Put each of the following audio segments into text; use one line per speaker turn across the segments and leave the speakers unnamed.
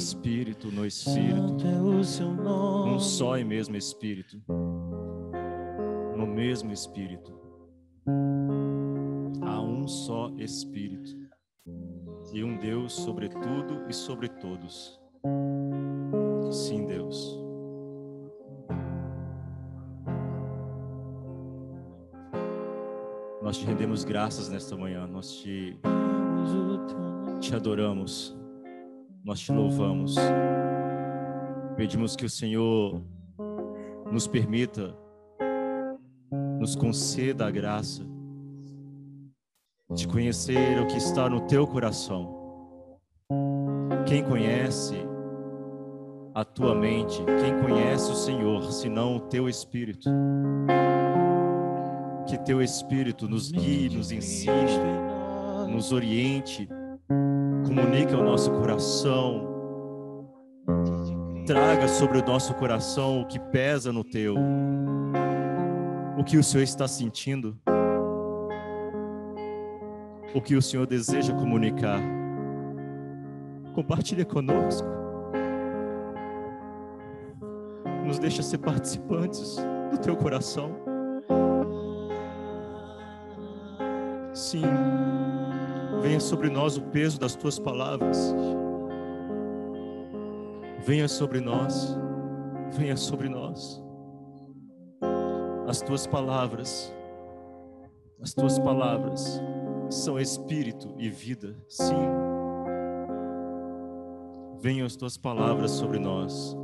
Espírito, no Espírito. Um só e mesmo Espírito. No mesmo Espírito. Há um só Espírito. E um Deus sobre tudo e sobre todos. Sim, Deus. Nós te rendemos graças nesta manhã. Nós te, te adoramos. Nós te louvamos. Pedimos que o Senhor nos permita, nos conceda a graça de conhecer o que está no teu coração. Quem conhece a tua mente, quem conhece o Senhor, senão o teu espírito? Que teu espírito nos guie, nos ensine, nos oriente, comunique ao nosso coração, traga sobre o nosso coração o que pesa no teu, o que o Senhor está sentindo, o que o Senhor deseja comunicar. Compartilha conosco. Nos deixa ser participantes do teu coração. Sim, venha sobre nós o peso das tuas palavras. Venha sobre nós, venha sobre nós. As tuas palavras, as tuas palavras são espírito e vida. Sim. Venham as tuas palavras sobre nós.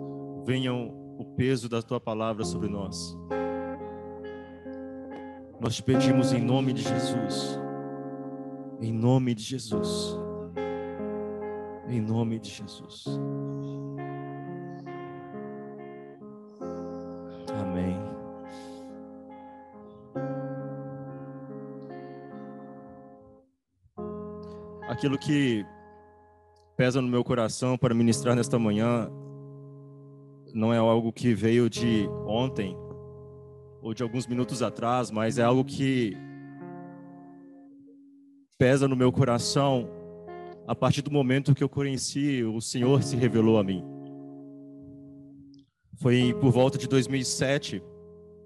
Venham o peso da tua palavra sobre nós. Nós te pedimos em nome de Jesus. Em nome de Jesus. Em nome de Jesus. Amém. Aquilo que pesa no meu coração para ministrar nesta manhã não é algo que veio de ontem ou de alguns minutos atrás, mas é algo que pesa no meu coração a partir do momento que eu conheci, o Senhor se revelou a mim. Foi por volta de 2007,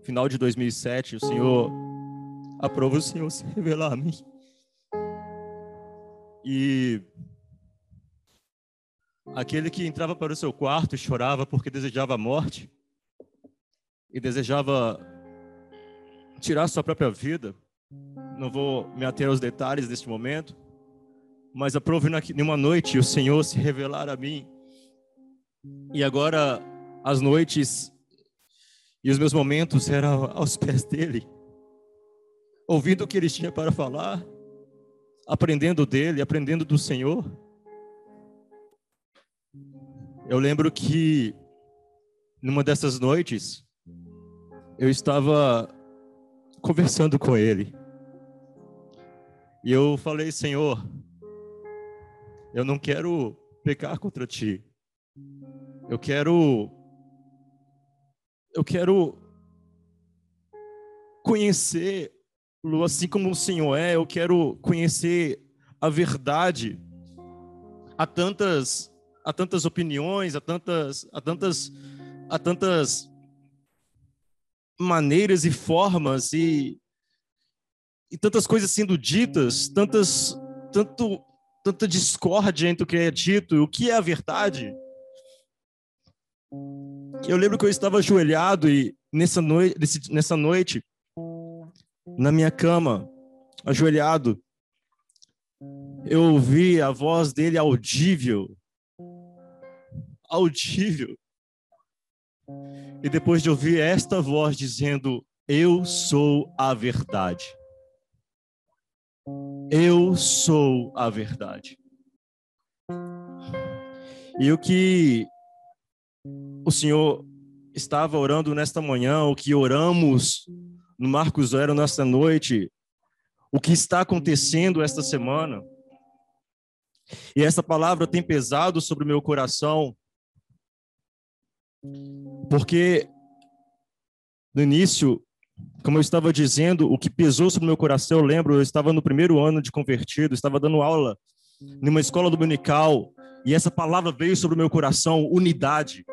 final de 2007, o Senhor aprova o Senhor se revelar a mim. E aquele que entrava para o seu quarto e chorava porque desejava a morte e desejava tirar sua própria vida, não vou me ater aos detalhes deste momento, mas aprove numa noite o Senhor se revelar a mim. E agora as noites e os meus momentos eram aos pés dele, ouvindo o que ele tinha para falar, aprendendo dele, aprendendo do Senhor. Eu lembro que numa dessas noites eu estava conversando com ele. E eu falei, Senhor, eu não quero pecar contra ti. Eu quero eu quero conhecê-lo assim como o Senhor é, eu quero conhecer a verdade. Há tantas há tantas opiniões, há tantas há tantas há tantas maneiras e formas e, e tantas coisas sendo ditas, tantas tanto tanta discórdia entre o que é dito e o que é a verdade. Eu lembro que eu estava ajoelhado e nessa noite, nessa noite, na minha cama, ajoelhado, eu ouvi a voz dele audível, audível. E depois de ouvir esta voz dizendo: Eu sou a verdade. Eu sou a verdade. E o que o Senhor estava orando nesta manhã, o que oramos no Marcos Zero nesta noite, o que está acontecendo esta semana. E essa palavra tem pesado sobre o meu coração, porque no início como eu estava dizendo, o que pesou sobre o meu coração, eu lembro, eu estava no primeiro ano de convertido, estava dando aula numa escola dominical, e essa palavra veio sobre o meu coração, unidade.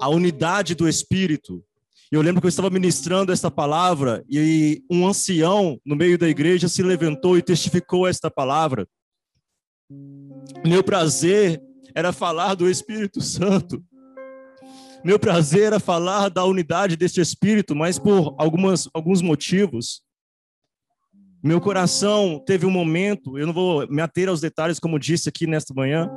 A unidade do Espírito. Eu lembro que eu estava ministrando essa palavra e um ancião no meio da igreja se levantou e testificou esta palavra. Meu prazer era falar do Espírito Santo. Meu prazer era falar da unidade deste Espírito, mas por algumas, alguns motivos, meu coração teve um momento, eu não vou me ater aos detalhes, como disse aqui nesta manhã.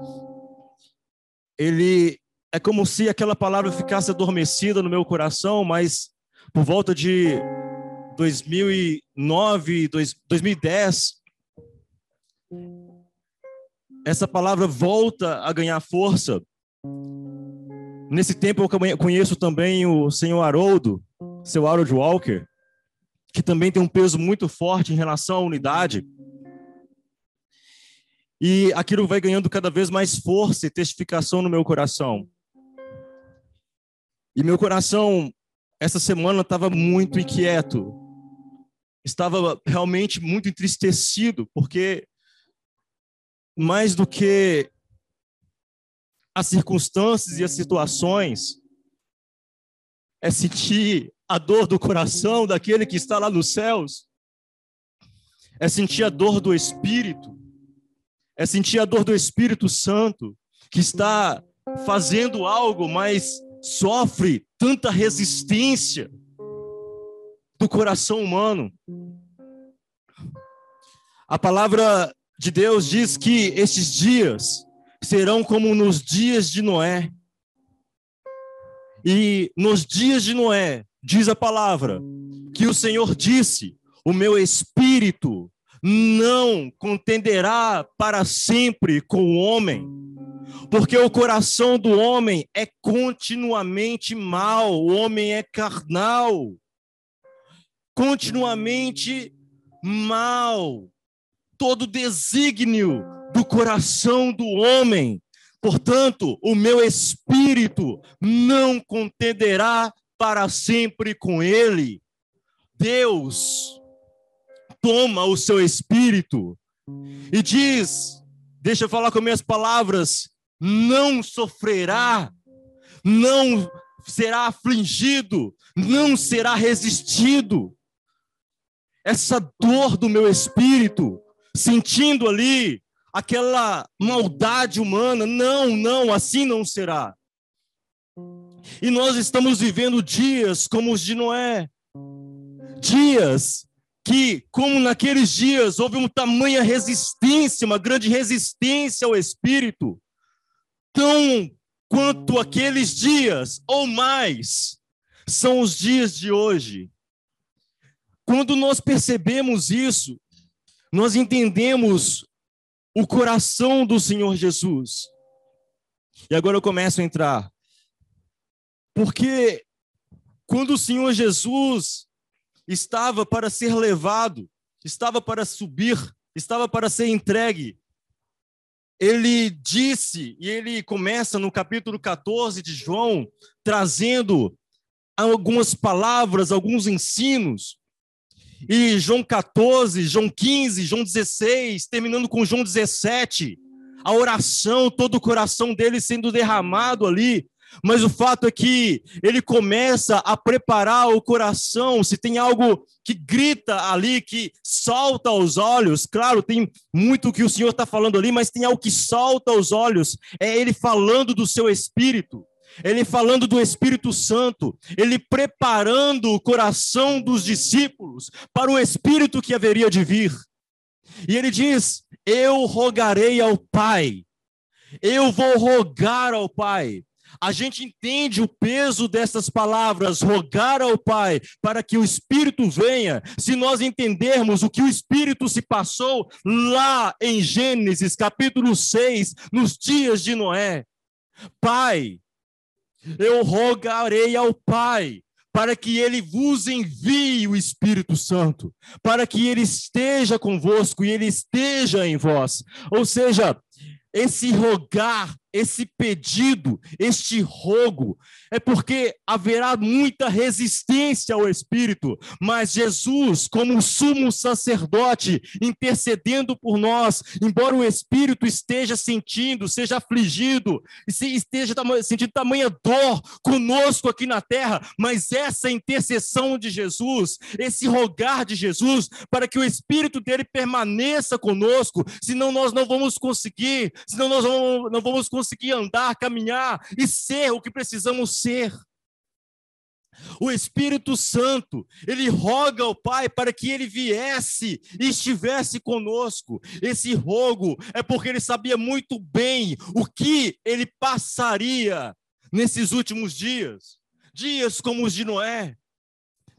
Ele é como se aquela palavra ficasse adormecida no meu coração, mas por volta de 2009, 2010, essa palavra volta a ganhar força. Nesse tempo eu conheço também o senhor Haroldo, seu Harold Walker, que também tem um peso muito forte em relação à unidade. E aquilo vai ganhando cada vez mais força e testificação no meu coração. E meu coração, essa semana, estava muito inquieto. Estava realmente muito entristecido, porque mais do que as circunstâncias e as situações, é sentir a dor do coração daquele que está lá nos céus, é sentir a dor do Espírito, é sentir a dor do Espírito Santo, que está fazendo algo, mas sofre tanta resistência do coração humano. A palavra de Deus diz que estes dias serão como nos dias de Noé. E nos dias de Noé, diz a palavra, que o Senhor disse: O meu espírito não contenderá para sempre com o homem, porque o coração do homem é continuamente mau, o homem é carnal, continuamente mal. Todo desígnio do coração do homem. Portanto, o meu espírito não contenderá para sempre com ele. Deus toma o seu espírito e diz: Deixa eu falar com minhas palavras, não sofrerá, não será afligido, não será resistido. Essa dor do meu espírito, sentindo ali aquela maldade humana. Não, não, assim não será. E nós estamos vivendo dias como os de Noé. Dias que, como naqueles dias, houve uma tamanha resistência, uma grande resistência ao Espírito, tão quanto aqueles dias, ou mais, são os dias de hoje. Quando nós percebemos isso, nós entendemos o coração do Senhor Jesus. E agora eu começo a entrar. Porque quando o Senhor Jesus estava para ser levado, estava para subir, estava para ser entregue, ele disse, e ele começa no capítulo 14 de João, trazendo algumas palavras, alguns ensinos, e João 14, João 15, João 16, terminando com João 17, a oração, todo o coração dele sendo derramado ali. Mas o fato é que ele começa a preparar o coração. Se tem algo que grita ali, que salta aos olhos, claro, tem muito que o Senhor está falando ali, mas tem algo que salta aos olhos. É ele falando do seu espírito ele falando do Espírito Santo, ele preparando o coração dos discípulos para o Espírito que haveria de vir. E ele diz: Eu rogarei ao Pai, eu vou rogar ao Pai. A gente entende o peso dessas palavras, rogar ao Pai, para que o Espírito venha, se nós entendermos o que o Espírito se passou lá em Gênesis capítulo 6, nos dias de Noé. Pai, eu rogarei ao Pai para que ele vos envie o Espírito Santo, para que ele esteja convosco e ele esteja em vós. Ou seja, esse rogar esse pedido, este rogo, é porque haverá muita resistência ao Espírito, mas Jesus, como sumo sacerdote, intercedendo por nós, embora o Espírito esteja sentindo, seja afligido, esteja sentindo tamanha dor conosco aqui na terra, mas essa intercessão de Jesus, esse rogar de Jesus, para que o Espírito dele permaneça conosco, senão nós não vamos conseguir, senão nós não vamos conseguir conseguir andar, caminhar e ser o que precisamos ser. O Espírito Santo, ele roga ao Pai para que ele viesse e estivesse conosco. Esse rogo é porque ele sabia muito bem o que ele passaria nesses últimos dias dias como os de Noé.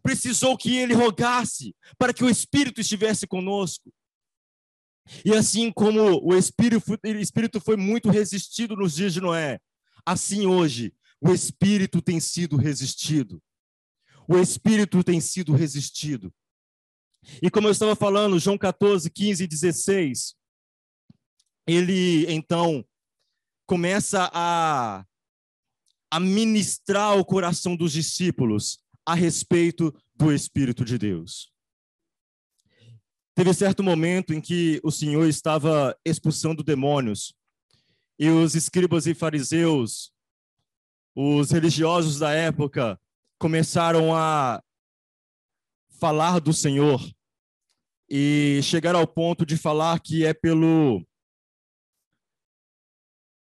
Precisou que ele rogasse para que o Espírito estivesse conosco. E assim como o espírito, o espírito foi muito resistido nos dias de Noé, assim hoje o espírito tem sido resistido. O espírito tem sido resistido. E como eu estava falando, João 14, 15 e 16, ele então começa a, a ministrar o coração dos discípulos a respeito do Espírito de Deus. Teve certo momento em que o Senhor estava expulsando demônios e os escribas e fariseus, os religiosos da época, começaram a falar do Senhor e chegaram ao ponto de falar que é pelo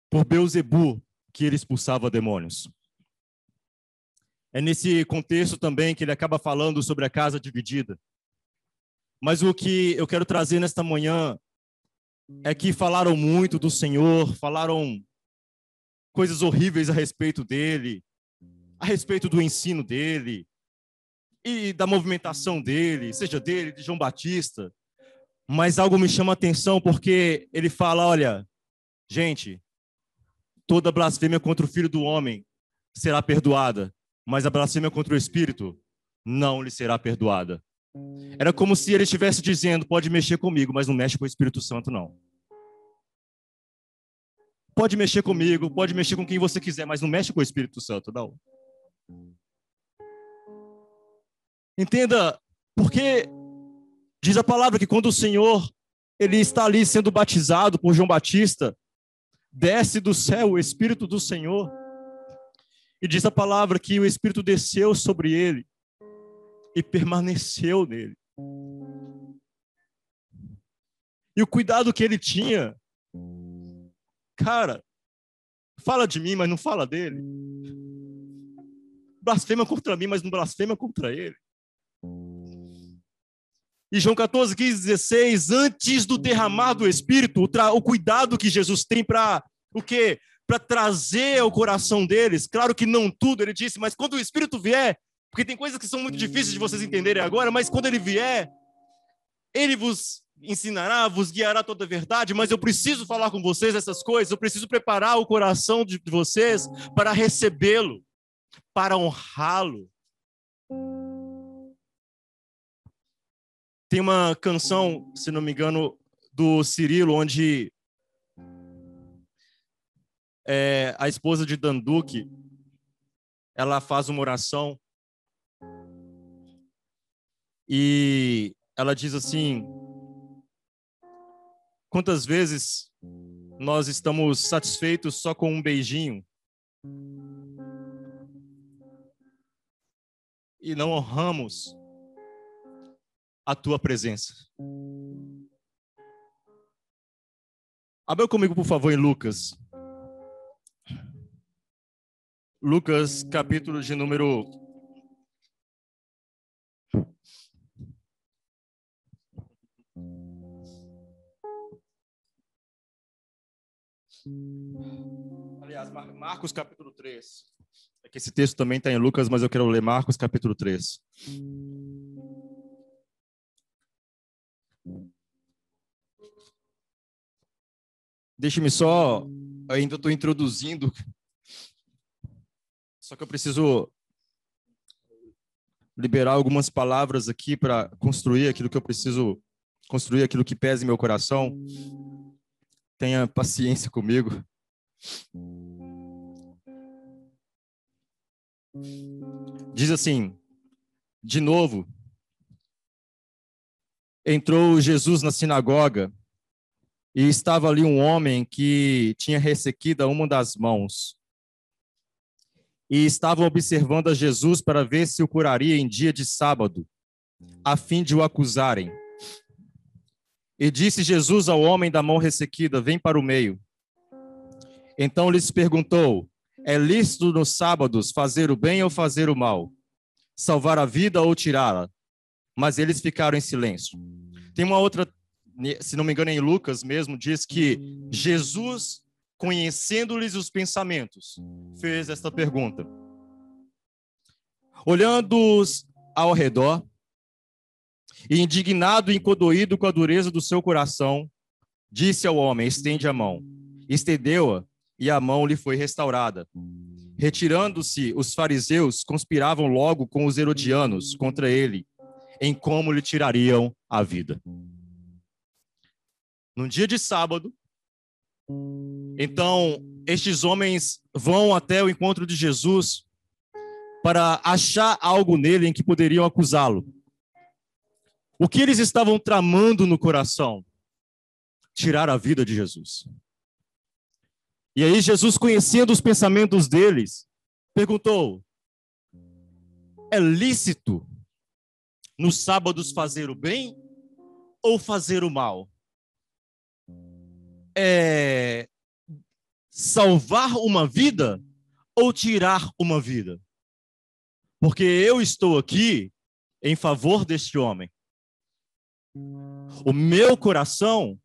por Beuzebu que ele expulsava demônios. É nesse contexto também que ele acaba falando sobre a casa dividida. Mas o que eu quero trazer nesta manhã é que falaram muito do Senhor, falaram coisas horríveis a respeito dele, a respeito do ensino dele e da movimentação dele, seja dele, de João Batista. Mas algo me chama a atenção porque ele fala: olha, gente, toda blasfêmia contra o filho do homem será perdoada, mas a blasfêmia contra o Espírito não lhe será perdoada. Era como se ele estivesse dizendo: pode mexer comigo, mas não mexe com o Espírito Santo, não. Pode mexer comigo, pode mexer com quem você quiser, mas não mexe com o Espírito Santo, não. Entenda, porque diz a palavra que quando o Senhor ele está ali sendo batizado por João Batista, desce do céu o Espírito do Senhor. E diz a palavra que o Espírito desceu sobre ele e permaneceu nele. E o cuidado que ele tinha, cara, fala de mim, mas não fala dele. Blasfema contra mim, mas não blasfema contra ele. E João 14, 15, 16, antes do derramar do Espírito, o, o cuidado que Jesus tem para o quê? Para trazer ao coração deles, claro que não tudo, ele disse, mas quando o Espírito vier, porque tem coisas que são muito difíceis de vocês entenderem agora, mas quando ele vier, ele vos ensinará, vos guiará toda a verdade, mas eu preciso falar com vocês essas coisas, eu preciso preparar o coração de vocês para recebê-lo, para honrá-lo. Tem uma canção, se não me engano, do Cirilo, onde é, a esposa de Danduque, ela faz uma oração e ela diz assim: quantas vezes nós estamos satisfeitos só com um beijinho e não honramos a tua presença? Abra comigo, por favor, em Lucas. Lucas, capítulo de número Aliás, Marcos capítulo 3. É que esse texto também está em Lucas, mas eu quero ler Marcos capítulo 3. Deixe-me só, ainda estou introduzindo, só que eu preciso liberar algumas palavras aqui para construir aquilo que eu preciso construir, aquilo que pesa em meu coração tenha paciência comigo. Diz assim, de novo, entrou Jesus na sinagoga e estava ali um homem que tinha ressequida uma das mãos. E estavam observando a Jesus para ver se o curaria em dia de sábado, a fim de o acusarem. E disse Jesus ao homem da mão ressequida: Vem para o meio. Então lhes perguntou: É lícito nos sábados fazer o bem ou fazer o mal? Salvar a vida ou tirá-la? Mas eles ficaram em silêncio. Tem uma outra se não me engano, em Lucas mesmo, diz que Jesus, conhecendo-lhes os pensamentos, fez esta pergunta. Olhando-os ao redor, e indignado e incodoído com a dureza do seu coração, disse ao homem: Estende a mão. Estendeu-a, e a mão lhe foi restaurada. Retirando-se, os fariseus conspiravam logo com os herodianos contra ele, em como lhe tirariam a vida num dia de sábado. Então, estes homens vão até o encontro de Jesus para achar algo nele em que poderiam acusá-lo. O que eles estavam tramando no coração? Tirar a vida de Jesus. E aí, Jesus, conhecendo os pensamentos deles, perguntou: É lícito nos sábados fazer o bem ou fazer o mal? é, salvar uma vida ou tirar uma vida? Porque eu estou aqui em favor deste homem. O meu coração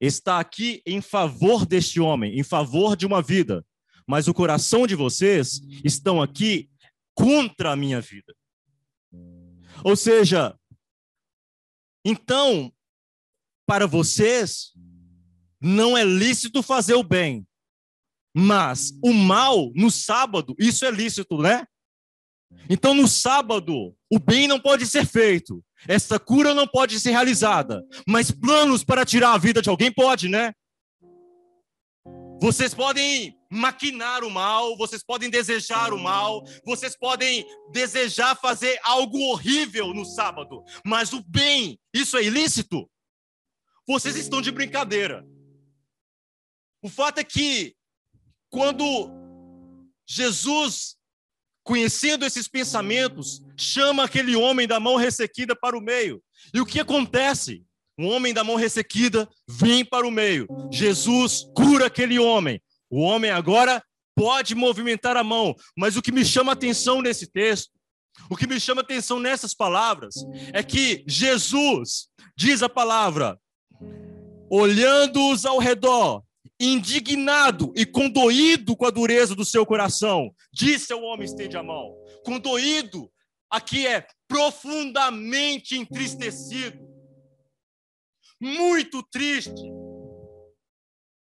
está aqui em favor deste homem, em favor de uma vida. Mas o coração de vocês estão aqui contra a minha vida. Ou seja, então, para vocês, não é lícito fazer o bem. Mas o mal no sábado, isso é lícito, né? Então no sábado, o bem não pode ser feito. Essa cura não pode ser realizada, mas planos para tirar a vida de alguém pode, né? Vocês podem maquinar o mal, vocês podem desejar o mal, vocês podem desejar fazer algo horrível no sábado, mas o bem, isso é ilícito? Vocês estão de brincadeira. O fato é que, quando Jesus, conhecendo esses pensamentos, chama aquele homem da mão ressequida para o meio. E o que acontece? Um homem da mão ressequida vem para o meio. Jesus cura aquele homem. O homem agora pode movimentar a mão. Mas o que me chama atenção nesse texto, o que me chama atenção nessas palavras, é que Jesus diz a palavra, olhando-os ao redor, indignado e condoído com a dureza do seu coração, disse ao homem: estende a mão. Condoído, aqui é profundamente entristecido, muito triste.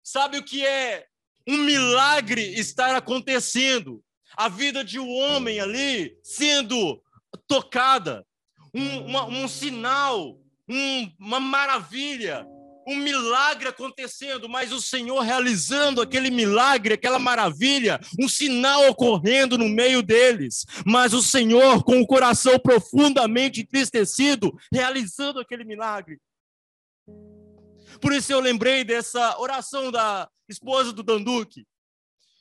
Sabe o que é um milagre estar acontecendo? A vida de um homem ali sendo tocada, um, uma, um sinal, um, uma maravilha um milagre acontecendo, mas o Senhor realizando aquele milagre, aquela maravilha, um sinal ocorrendo no meio deles, mas o Senhor com o coração profundamente entristecido, realizando aquele milagre. Por isso eu lembrei dessa oração da esposa do Danduque.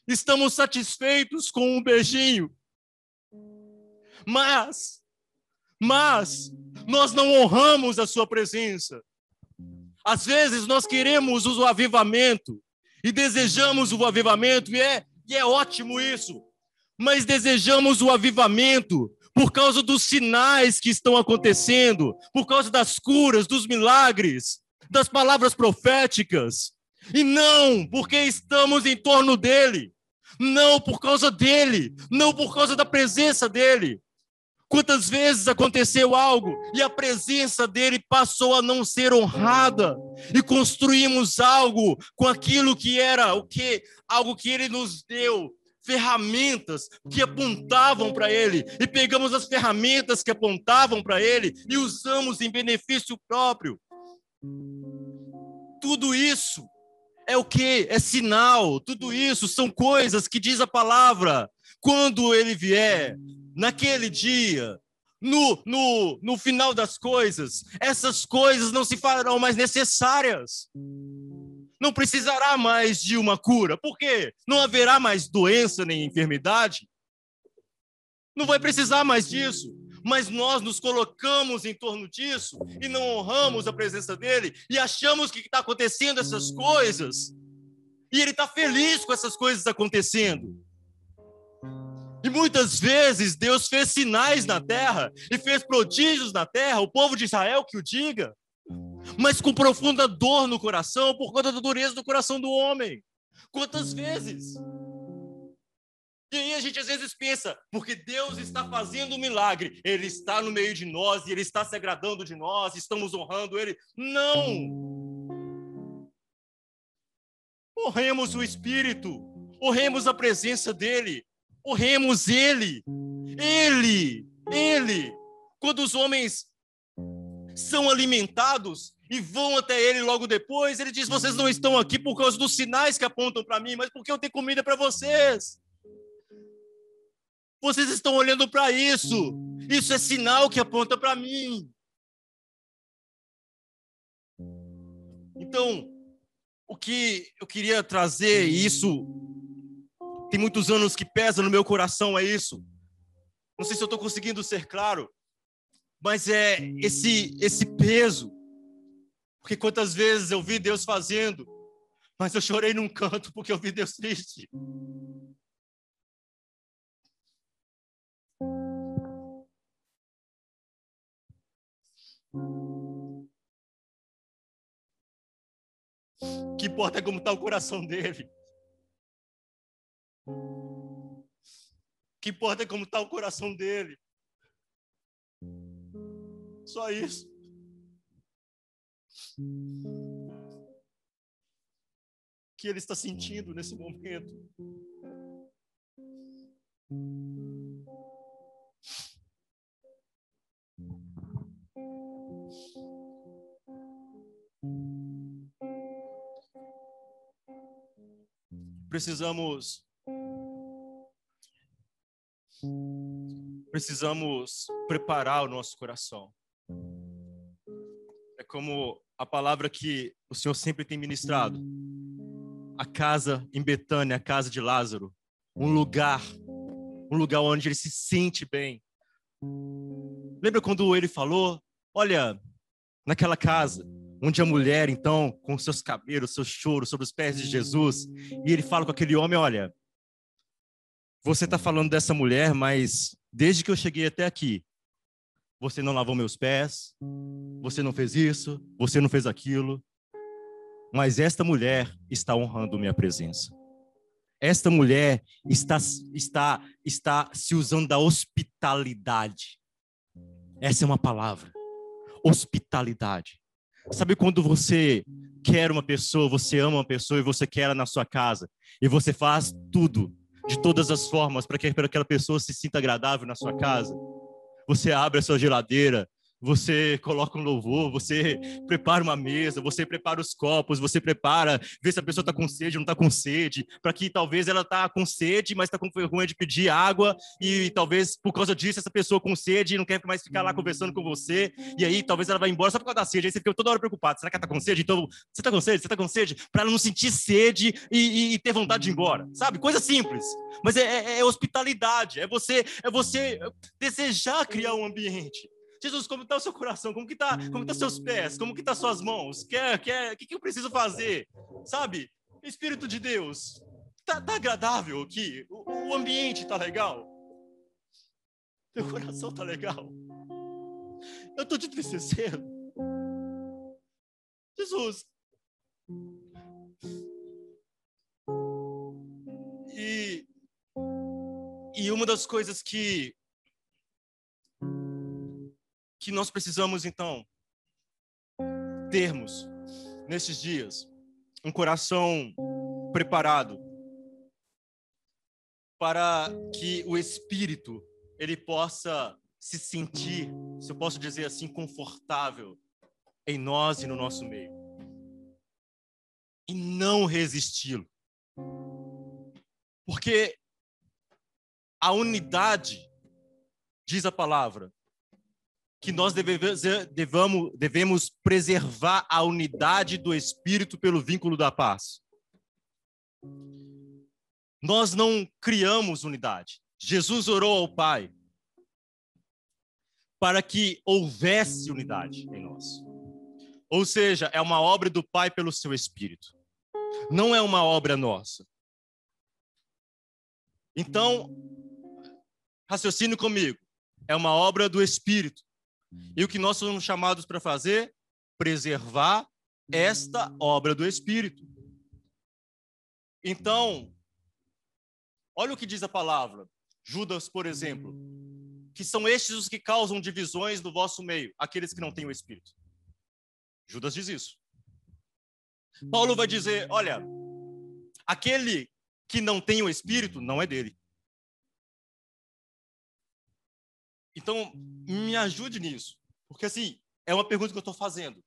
Estamos satisfeitos com um beijinho, mas, mas, nós não honramos a sua presença. Às vezes nós queremos o avivamento e desejamos o avivamento, e é, e é ótimo isso, mas desejamos o avivamento por causa dos sinais que estão acontecendo, por causa das curas, dos milagres, das palavras proféticas, e não porque estamos em torno dele, não por causa dele, não por causa da presença dele, Quantas vezes aconteceu algo e a presença dele passou a não ser honrada e construímos algo com aquilo que era o que algo que ele nos deu, ferramentas que apontavam para ele e pegamos as ferramentas que apontavam para ele e usamos em benefício próprio. Tudo isso é o que? É sinal. Tudo isso são coisas que diz a palavra. Quando ele vier, naquele dia, no, no, no final das coisas, essas coisas não se farão mais necessárias. Não precisará mais de uma cura. Por quê? Não haverá mais doença nem enfermidade. Não vai precisar mais disso. Mas nós nos colocamos em torno disso e não honramos a presença dele e achamos que está acontecendo essas coisas. E ele está feliz com essas coisas acontecendo. E muitas vezes Deus fez sinais na terra e fez prodígios na terra, o povo de Israel que o diga, mas com profunda dor no coração por conta da dureza do coração do homem. Quantas vezes? E aí a gente às vezes pensa, porque Deus está fazendo um milagre, Ele está no meio de nós e Ele está se agradando de nós, estamos honrando Ele. Não! Honremos o Espírito, honremos a presença dEle, honremos Ele. Ele, Ele. Quando os homens são alimentados e vão até Ele logo depois, Ele diz: Vocês não estão aqui por causa dos sinais que apontam para mim, mas porque eu tenho comida para vocês. Vocês estão olhando para isso. Isso é sinal que aponta para mim. Então, o que eu queria trazer, e isso tem muitos anos que pesa no meu coração, é isso. Não sei se eu estou conseguindo ser claro, mas é esse, esse peso. Porque quantas vezes eu vi Deus fazendo, mas eu chorei num canto porque eu vi Deus triste. que importa é como está o coração dele. O que importa é como está o coração dele. Só isso. Que ele está sentindo nesse momento. precisamos precisamos preparar o nosso coração. É como a palavra que o Senhor sempre tem ministrado. A casa em Betânia, a casa de Lázaro, um lugar, um lugar onde ele se sente bem. Lembra quando ele falou: "Olha, naquela casa onde a mulher, então, com seus cabelos, seus choros sobre os pés de Jesus, e ele fala com aquele homem: Olha, você está falando dessa mulher, mas desde que eu cheguei até aqui, você não lavou meus pés, você não fez isso, você não fez aquilo, mas esta mulher está honrando minha presença. Esta mulher está, está, está se usando da hospitalidade. Essa é uma palavra. Hospitalidade. Sabe quando você quer uma pessoa, você ama uma pessoa e você quer ela na sua casa e você faz tudo, de todas as formas, para que aquela pessoa se sinta agradável na sua casa? Você abre a sua geladeira, você coloca um louvor, você prepara uma mesa, você prepara os copos, você prepara, vê se a pessoa está com sede ou não está com sede, para que talvez ela está com sede, mas está com vergonha de pedir água, e talvez por causa disso essa pessoa com sede não quer mais ficar lá conversando com você, e aí talvez ela vai embora só por causa da sede, aí você fica toda hora preocupado, será que ela está com sede? Então, você está com sede? Você está com sede? Para ela não sentir sede e, e, e, ter vontade de ir embora, sabe? Coisa simples, mas é, é, é hospitalidade, é você, é você desejar criar um ambiente. Jesus, como está o seu coração? Como que tá, como que tá seus pés? Como que tá suas mãos? Quer, quer, o que, que eu preciso fazer? Sabe? Espírito de Deus, tá, tá agradável aqui? O, o ambiente tá legal? Teu coração tá legal? Eu tô te entristecendo. Jesus. E, e uma das coisas que que nós precisamos, então, termos nesses dias um coração preparado para que o espírito ele possa se sentir, se eu posso dizer assim, confortável em nós e no nosso meio. e não resisti-lo. Porque a unidade, diz a palavra, que nós devemos, devamos, devemos preservar a unidade do Espírito pelo vínculo da paz. Nós não criamos unidade. Jesus orou ao Pai para que houvesse unidade em nós. Ou seja, é uma obra do Pai pelo seu Espírito. Não é uma obra nossa. Então, raciocine comigo. É uma obra do Espírito. E o que nós somos chamados para fazer? Preservar esta obra do Espírito. Então, olha o que diz a palavra. Judas, por exemplo, que são estes os que causam divisões no vosso meio, aqueles que não têm o Espírito. Judas diz isso. Paulo vai dizer: olha, aquele que não tem o Espírito não é dele. Então, me ajude nisso. Porque, assim, é uma pergunta que eu estou fazendo.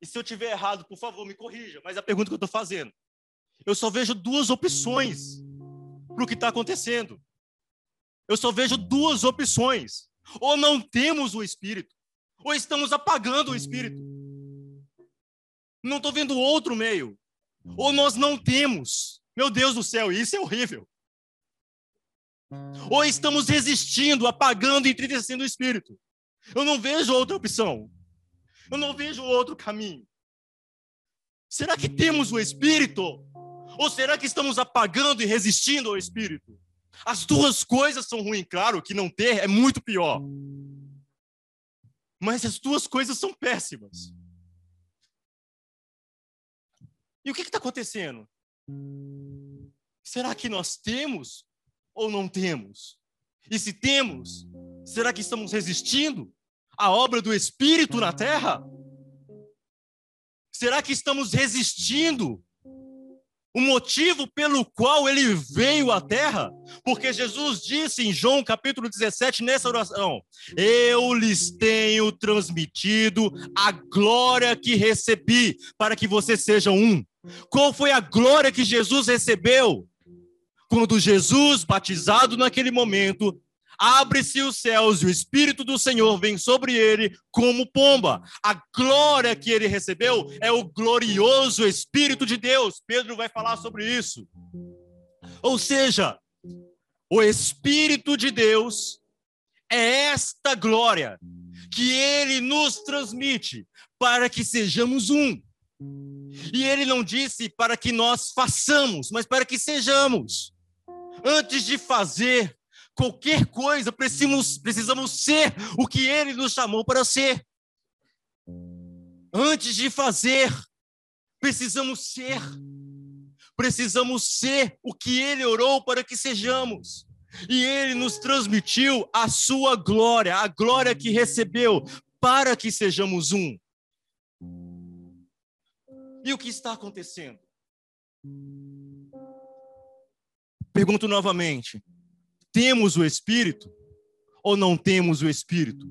E se eu tiver errado, por favor, me corrija. Mas é a pergunta que eu estou fazendo. Eu só vejo duas opções para o que está acontecendo. Eu só vejo duas opções. Ou não temos o Espírito, ou estamos apagando o Espírito. Não estou vendo outro meio. Ou nós não temos. Meu Deus do céu, isso é horrível. Ou estamos resistindo, apagando e entristecendo o espírito. Eu não vejo outra opção. Eu não vejo outro caminho. Será que temos o espírito? Ou será que estamos apagando e resistindo ao espírito? As duas coisas são ruins, claro que não ter é muito pior. Mas as duas coisas são péssimas. E o que está acontecendo? Será que nós temos ou não temos? E se temos, será que estamos resistindo à obra do Espírito na terra? Será que estamos resistindo o motivo pelo qual ele veio à terra? Porque Jesus disse em João capítulo 17, nessa oração: Eu lhes tenho transmitido a glória que recebi, para que vocês sejam um. Qual foi a glória que Jesus recebeu? Quando Jesus, batizado naquele momento, abre-se os céus e o Espírito do Senhor vem sobre ele como pomba. A glória que ele recebeu é o glorioso Espírito de Deus. Pedro vai falar sobre isso. Ou seja, o Espírito de Deus é esta glória que ele nos transmite para que sejamos um. E ele não disse para que nós façamos, mas para que sejamos. Antes de fazer qualquer coisa, precisamos, precisamos ser o que Ele nos chamou para ser. Antes de fazer, precisamos ser. Precisamos ser o que Ele orou para que sejamos. E Ele nos transmitiu a sua glória, a glória que recebeu, para que sejamos um. E o que está acontecendo? Pergunto novamente: temos o Espírito ou não temos o Espírito?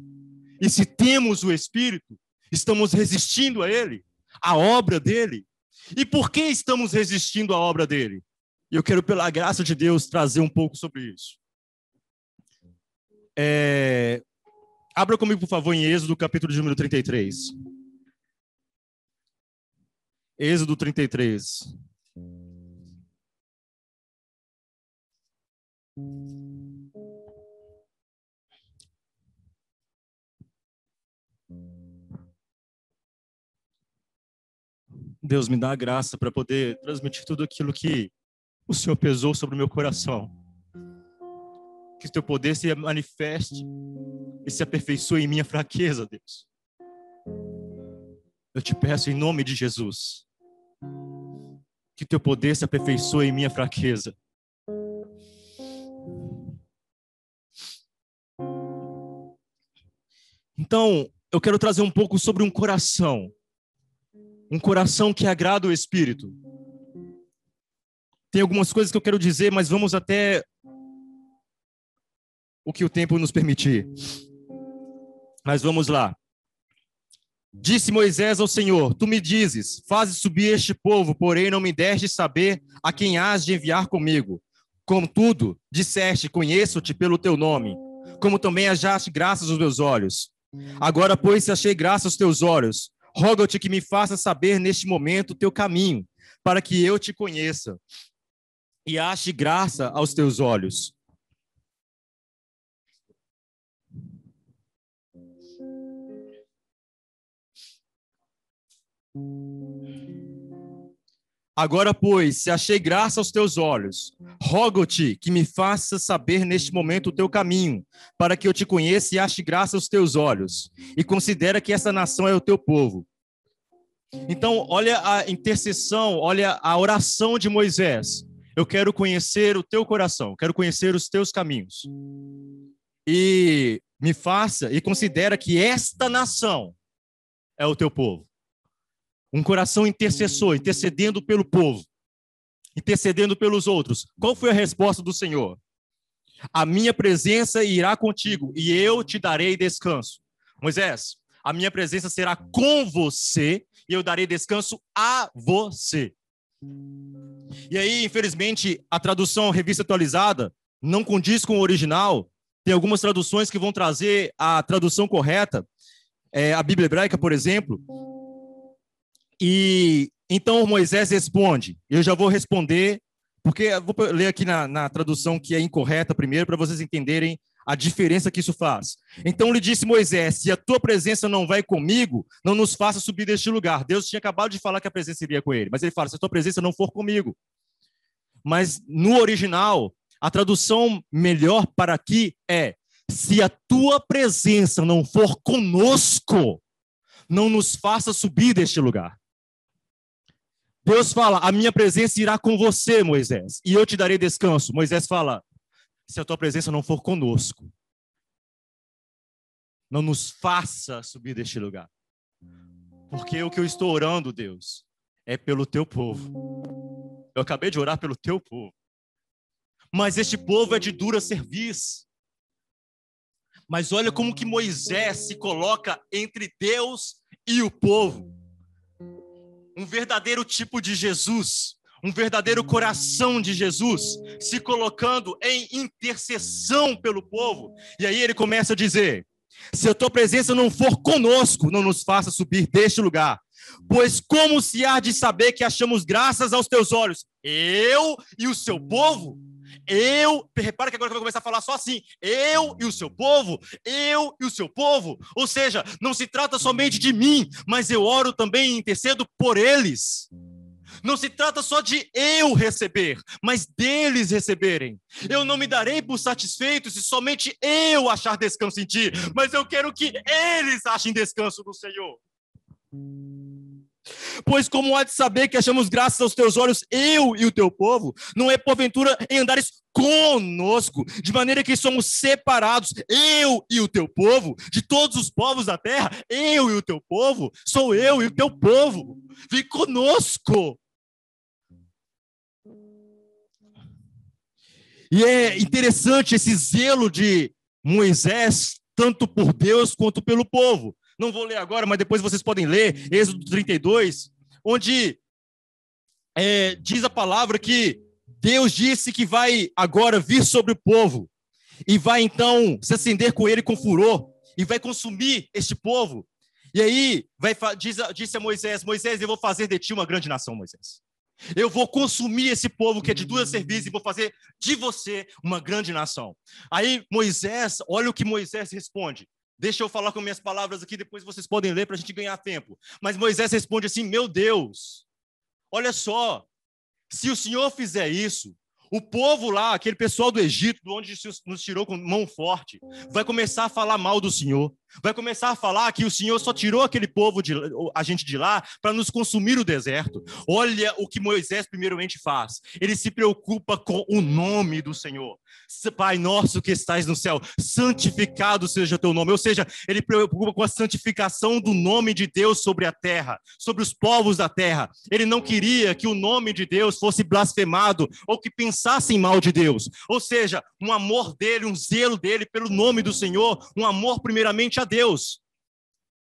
E se temos o Espírito, estamos resistindo a Ele, à obra dele? E por que estamos resistindo à obra dele? Eu quero, pela graça de Deus, trazer um pouco sobre isso. É... Abra comigo, por favor, em Êxodo, capítulo de número 33. Êxodo 33. Deus me dá a graça para poder transmitir tudo aquilo que o Senhor pesou sobre o meu coração. Que o teu poder se manifeste e se aperfeiçoe em minha fraqueza, Deus. Eu te peço em nome de Jesus. Que teu poder se aperfeiçoe em minha fraqueza. Então, eu quero trazer um pouco sobre um coração um coração que agrada o Espírito. Tem algumas coisas que eu quero dizer, mas vamos até o que o tempo nos permitir. Mas vamos lá. Disse Moisés ao Senhor: Tu me dizes, faze subir este povo, porém não me deste saber a quem has de enviar comigo. Contudo, disseste: Conheço-te pelo teu nome, como também achaste graças aos meus olhos. Agora, pois, se achei graça aos teus olhos, rogo-te que me faça saber neste momento o teu caminho, para que eu te conheça e ache graça aos teus olhos. Agora, pois, se achei graça aos teus olhos, rogo-te que me faça saber neste momento o teu caminho, para que eu te conheça e ache graça aos teus olhos, e considera que essa nação é o teu povo. Então, olha a intercessão, olha a oração de Moisés. Eu quero conhecer o teu coração, quero conhecer os teus caminhos. E me faça e considera que esta nação é o teu povo. Um coração intercessor, intercedendo pelo povo, intercedendo pelos outros. Qual foi a resposta do Senhor? A minha presença irá contigo e eu te darei descanso. Moisés, a minha presença será com você e eu darei descanso a você. E aí, infelizmente, a tradução revista atualizada não condiz com o original. Tem algumas traduções que vão trazer a tradução correta. É, a Bíblia hebraica, por exemplo, e então Moisés responde. Eu já vou responder, porque eu vou ler aqui na, na tradução que é incorreta primeiro, para vocês entenderem a diferença que isso faz. Então lhe disse Moisés: Se a tua presença não vai comigo, não nos faça subir deste lugar. Deus tinha acabado de falar que a presença iria com ele, mas ele fala: Se a tua presença não for comigo. Mas no original, a tradução melhor para aqui é: Se a tua presença não for conosco, não nos faça subir deste lugar. Deus fala: A minha presença irá com você, Moisés, e eu te darei descanso. Moisés fala: Se a tua presença não for conosco, não nos faça subir deste lugar. Porque o que eu estou orando, Deus, é pelo teu povo. Eu acabei de orar pelo teu povo. Mas este povo é de dura serviço. Mas olha como que Moisés se coloca entre Deus e o povo um verdadeiro tipo de Jesus, um verdadeiro coração de Jesus, se colocando em intercessão pelo povo. E aí ele começa a dizer: se a tua presença não for conosco, não nos faça subir deste lugar. Pois como se há de saber que achamos graças aos teus olhos, eu e o seu povo? Eu, repara que agora eu vou começar a falar só assim, eu e o seu povo, eu e o seu povo. Ou seja, não se trata somente de mim, mas eu oro também e intercedo por eles. Não se trata só de eu receber, mas deles receberem. Eu não me darei por satisfeito se somente eu achar descanso em ti, mas eu quero que eles achem descanso no Senhor. Pois como há de saber que achamos graças aos teus olhos, eu e o teu povo, não é porventura em andares conosco, de maneira que somos separados, eu e o teu povo, de todos os povos da terra, eu e o teu povo, sou eu e o teu povo, vem conosco. E é interessante esse zelo de Moisés, tanto por Deus quanto pelo povo. Não vou ler agora, mas depois vocês podem ler, Êxodo 32, onde é, diz a palavra que Deus disse que vai agora vir sobre o povo e vai então se acender com ele com furor e vai consumir este povo. E aí vai, diz, disse a Moisés: Moisés, eu vou fazer de ti uma grande nação, Moisés. Eu vou consumir esse povo que é de duas serviços e vou fazer de você uma grande nação. Aí Moisés, olha o que Moisés responde. Deixa eu falar com minhas palavras aqui, depois vocês podem ler para a gente ganhar tempo. Mas Moisés responde assim: Meu Deus, olha só, se o Senhor fizer isso, o povo lá, aquele pessoal do Egito, de onde nos tirou com mão forte, vai começar a falar mal do Senhor. Vai começar a falar que o Senhor só tirou aquele povo, de, a gente de lá, para nos consumir o deserto. Olha o que Moisés primeiramente faz. Ele se preocupa com o nome do Senhor. Pai nosso que estás no céu, santificado seja teu nome. Ou seja, ele preocupa com a santificação do nome de Deus sobre a terra, sobre os povos da terra. Ele não queria que o nome de Deus fosse blasfemado ou que pensassem mal de Deus. Ou seja, um amor dele, um zelo dele pelo nome do Senhor, um amor primeiramente a Deus.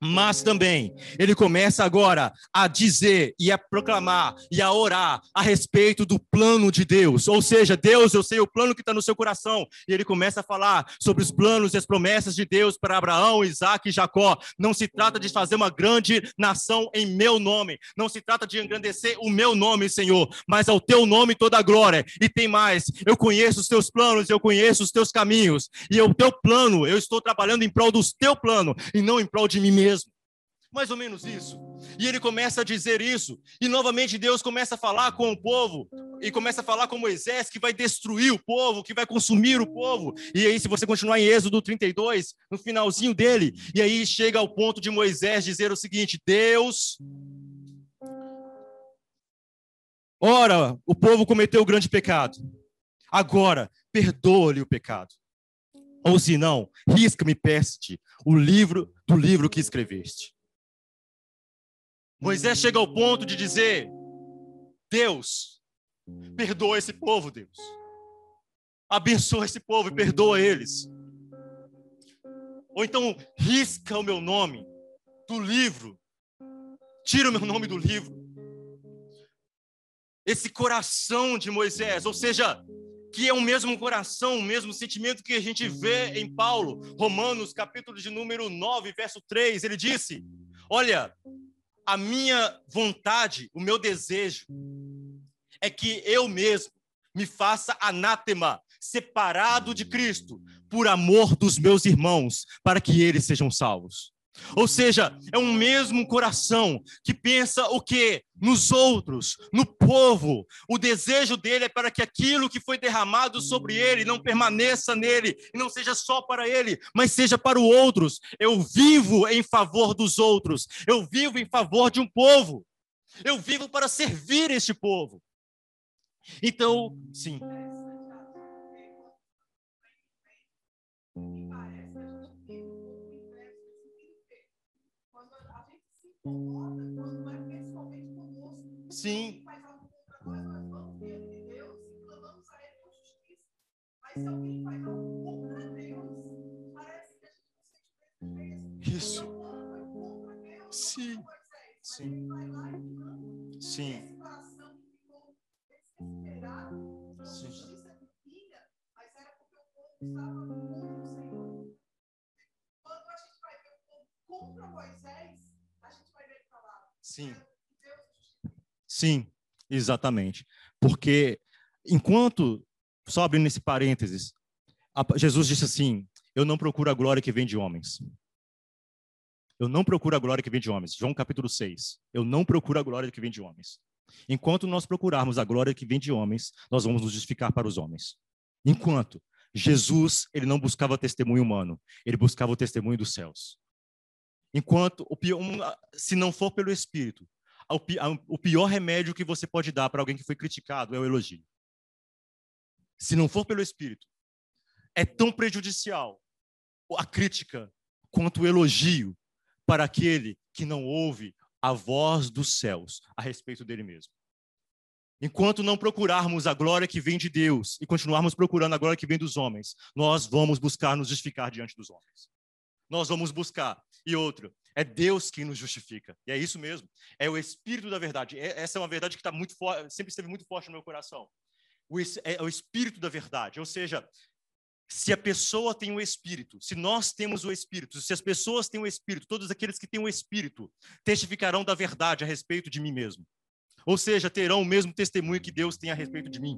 Mas também ele começa agora a dizer e a proclamar e a orar a respeito do plano de Deus. Ou seja, Deus, eu sei o plano que está no seu coração. E ele começa a falar sobre os planos e as promessas de Deus para Abraão, Isaac e Jacó. Não se trata de fazer uma grande nação em meu nome. Não se trata de engrandecer o meu nome, Senhor, mas ao teu nome toda a glória. E tem mais, eu conheço os teus planos, eu conheço os teus caminhos. E o teu plano, eu estou trabalhando em prol do teu plano e não em prol de mim mesmo. Mais ou menos isso. E ele começa a dizer isso. E novamente Deus começa a falar com o povo. E começa a falar com Moisés que vai destruir o povo, que vai consumir o povo. E aí, se você continuar em Êxodo 32, no finalzinho dele, e aí chega ao ponto de Moisés dizer o seguinte: Deus. Ora, o povo cometeu o grande pecado. Agora, perdoa-lhe o pecado. Ou se não, risca-me, peste, o livro do livro que escreveste. Moisés chega ao ponto de dizer: Deus, perdoa esse povo, Deus. Abençoa esse povo e perdoa eles. Ou então, risca o meu nome do livro. Tira o meu nome do livro. Esse coração de Moisés, ou seja, que é o mesmo coração, o mesmo sentimento que a gente vê em Paulo, Romanos, capítulo de número 9, verso 3, ele disse: Olha, a minha vontade, o meu desejo é que eu mesmo me faça anátema, separado de Cristo, por amor dos meus irmãos, para que eles sejam salvos. Ou seja, é um mesmo coração que pensa o que? Nos outros, no povo. O desejo dele é para que aquilo que foi derramado sobre ele não permaneça nele e não seja só para ele, mas seja para os outros. Eu vivo em favor dos outros. Eu vivo em favor de um povo. Eu vivo para servir este povo. Então, sim. Sim. Exatamente. Porque enquanto, só abrindo esse parênteses, Jesus disse assim: Eu não procuro a glória que vem de homens. Eu não procuro a glória que vem de homens. João capítulo 6. Eu não procuro a glória que vem de homens. Enquanto nós procurarmos a glória que vem de homens, nós vamos nos justificar para os homens. Enquanto Jesus, ele não buscava testemunho humano, ele buscava o testemunho dos céus. Enquanto, se não for pelo Espírito, o pior remédio que você pode dar para alguém que foi criticado é o elogio. Se não for pelo Espírito, é tão prejudicial a crítica quanto o elogio para aquele que não ouve a voz dos céus a respeito dele mesmo. Enquanto não procurarmos a glória que vem de Deus e continuarmos procurando a glória que vem dos homens, nós vamos buscar nos justificar diante dos homens. Nós vamos buscar e outro, é Deus quem nos justifica. E é isso mesmo. É o Espírito da verdade. É, essa é uma verdade que está muito sempre esteve muito forte no meu coração. O, é o Espírito da verdade. Ou seja, se a pessoa tem o Espírito, se nós temos o Espírito, se as pessoas têm o Espírito, todos aqueles que têm o Espírito testificarão da verdade a respeito de mim mesmo. Ou seja, terão o mesmo testemunho que Deus tem a respeito de mim.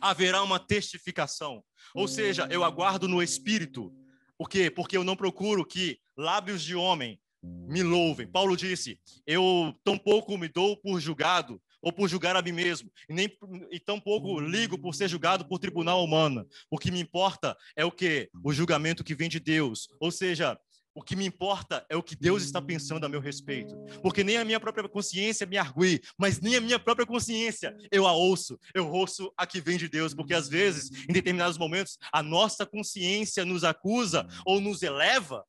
Haverá uma testificação. Ou seja, eu aguardo no Espírito por quê? Porque eu não procuro que lábios de homem me louvem. Paulo disse: Eu tampouco me dou por julgado ou por julgar a mim mesmo, e nem e tampouco ligo por ser julgado por tribunal humano. O que me importa é o que? O julgamento que vem de Deus. Ou seja, o que me importa é o que Deus está pensando a meu respeito. Porque nem a minha própria consciência me argue, mas nem a minha própria consciência eu a ouço. Eu ouço a que vem de Deus. Porque às vezes, em determinados momentos, a nossa consciência nos acusa ou nos eleva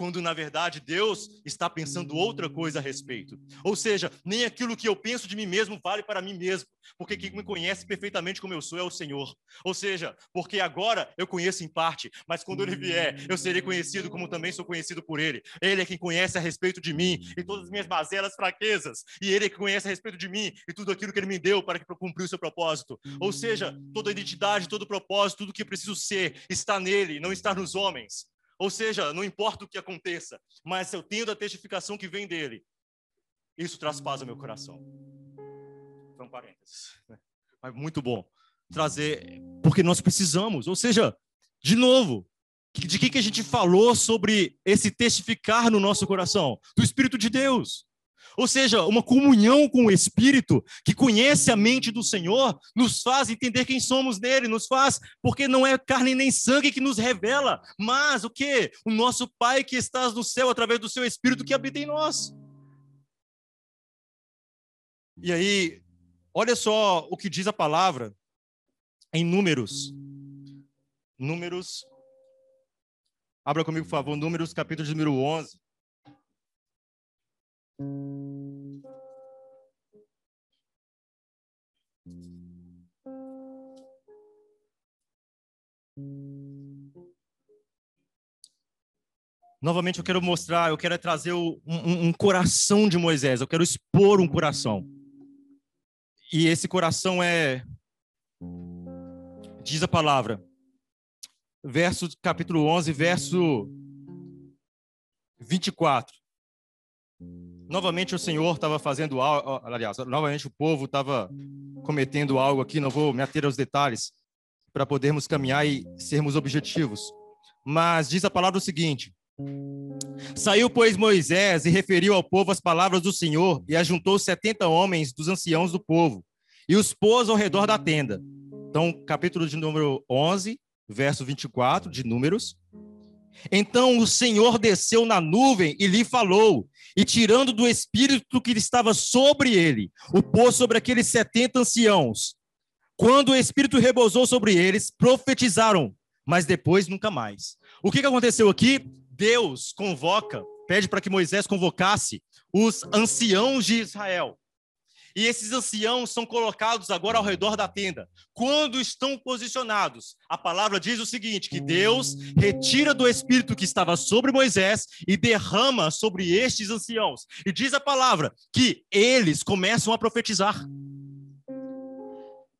quando na verdade Deus está pensando outra coisa a respeito. Ou seja, nem aquilo que eu penso de mim mesmo vale para mim mesmo, porque quem me conhece perfeitamente como eu sou é o Senhor. Ou seja, porque agora eu conheço em parte, mas quando ele vier, eu serei conhecido como também sou conhecido por ele. Ele é quem conhece a respeito de mim e todas as minhas mazelas, fraquezas, e ele é que conhece a respeito de mim e tudo aquilo que ele me deu para cumprir o seu propósito. Ou seja, toda a identidade, todo o propósito, tudo que preciso ser está nele, não está nos homens. Ou seja, não importa o que aconteça, mas se eu tenho da testificação que vem dele, isso traz paz ao meu coração. São parênteses. Mas muito bom trazer, porque nós precisamos. Ou seja, de novo, de que, que a gente falou sobre esse testificar no nosso coração? Do Espírito de Deus. Ou seja, uma comunhão com o Espírito que conhece a mente do Senhor, nos faz entender quem somos nele, nos faz, porque não é carne nem sangue que nos revela, mas o que? O nosso Pai que estás no céu através do seu Espírito que habita em nós. E aí, olha só o que diz a palavra em Números. Números. Abra comigo, por favor, Números, capítulo de número 11. Novamente, eu quero mostrar, eu quero trazer um, um, um, coração de Moisés, eu quero expor um coração. E esse coração é. Diz a palavra, verso, capítulo 11, verso 24. Novamente o Senhor estava fazendo algo, aliás, novamente o povo estava cometendo algo aqui, não vou me ater aos detalhes, para podermos caminhar e sermos objetivos. Mas diz a palavra o seguinte: Saiu, pois, Moisés e referiu ao povo as palavras do Senhor, e ajuntou setenta homens dos anciãos do povo, e os pôs ao redor da tenda. Então, capítulo de número 11, verso 24 de Números. Então o Senhor desceu na nuvem e lhe falou, e tirando do espírito que estava sobre ele, o pôs sobre aqueles setenta anciãos. Quando o espírito repousou sobre eles, profetizaram, mas depois nunca mais. O que aconteceu aqui? Deus convoca, pede para que Moisés convocasse os anciãos de Israel. E esses anciãos são colocados agora ao redor da tenda. Quando estão posicionados, a palavra diz o seguinte: que Deus retira do espírito que estava sobre Moisés e derrama sobre estes anciãos. E diz a palavra que eles começam a profetizar.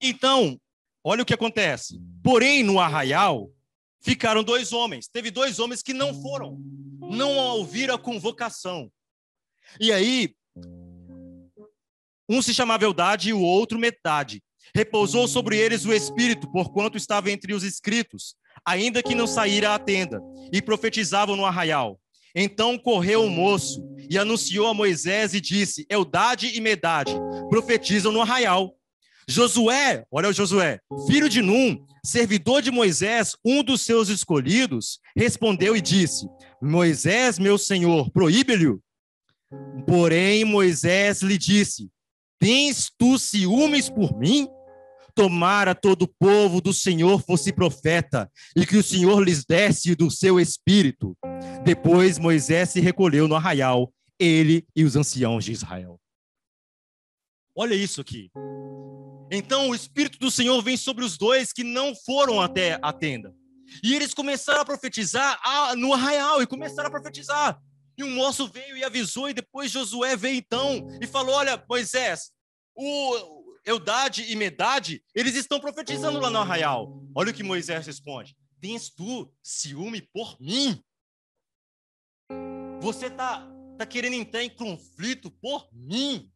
Então, olha o que acontece. Porém, no arraial, ficaram dois homens. Teve dois homens que não foram, não ouviram a convocação. E aí, um se chamava Eldade e o outro Metade. Repousou sobre eles o Espírito, porquanto estava entre os escritos, ainda que não saíra à tenda, e profetizavam no arraial. Então correu o moço e anunciou a Moisés e disse: Eldade e Medade profetizam no arraial. Josué, olha o Josué, filho de Num, servidor de Moisés, um dos seus escolhidos, respondeu e disse: Moisés, meu senhor, proíbe-lhe. Porém, Moisés lhe disse: Tens tu ciúmes por mim? Tomara todo o povo do Senhor fosse profeta, e que o Senhor lhes desse do seu espírito. Depois Moisés se recolheu no arraial, ele e os anciãos de Israel. Olha isso aqui. Então o Espírito do Senhor vem sobre os dois que não foram até a tenda. E eles começaram a profetizar no arraial e começaram a profetizar. E um moço veio e avisou, e depois Josué veio então e falou: Olha, Moisés, o Eudade e Medade, eles estão profetizando lá no arraial. Olha o que Moisés responde: Tens tu ciúme por mim? Você está tá querendo entrar em conflito por mim?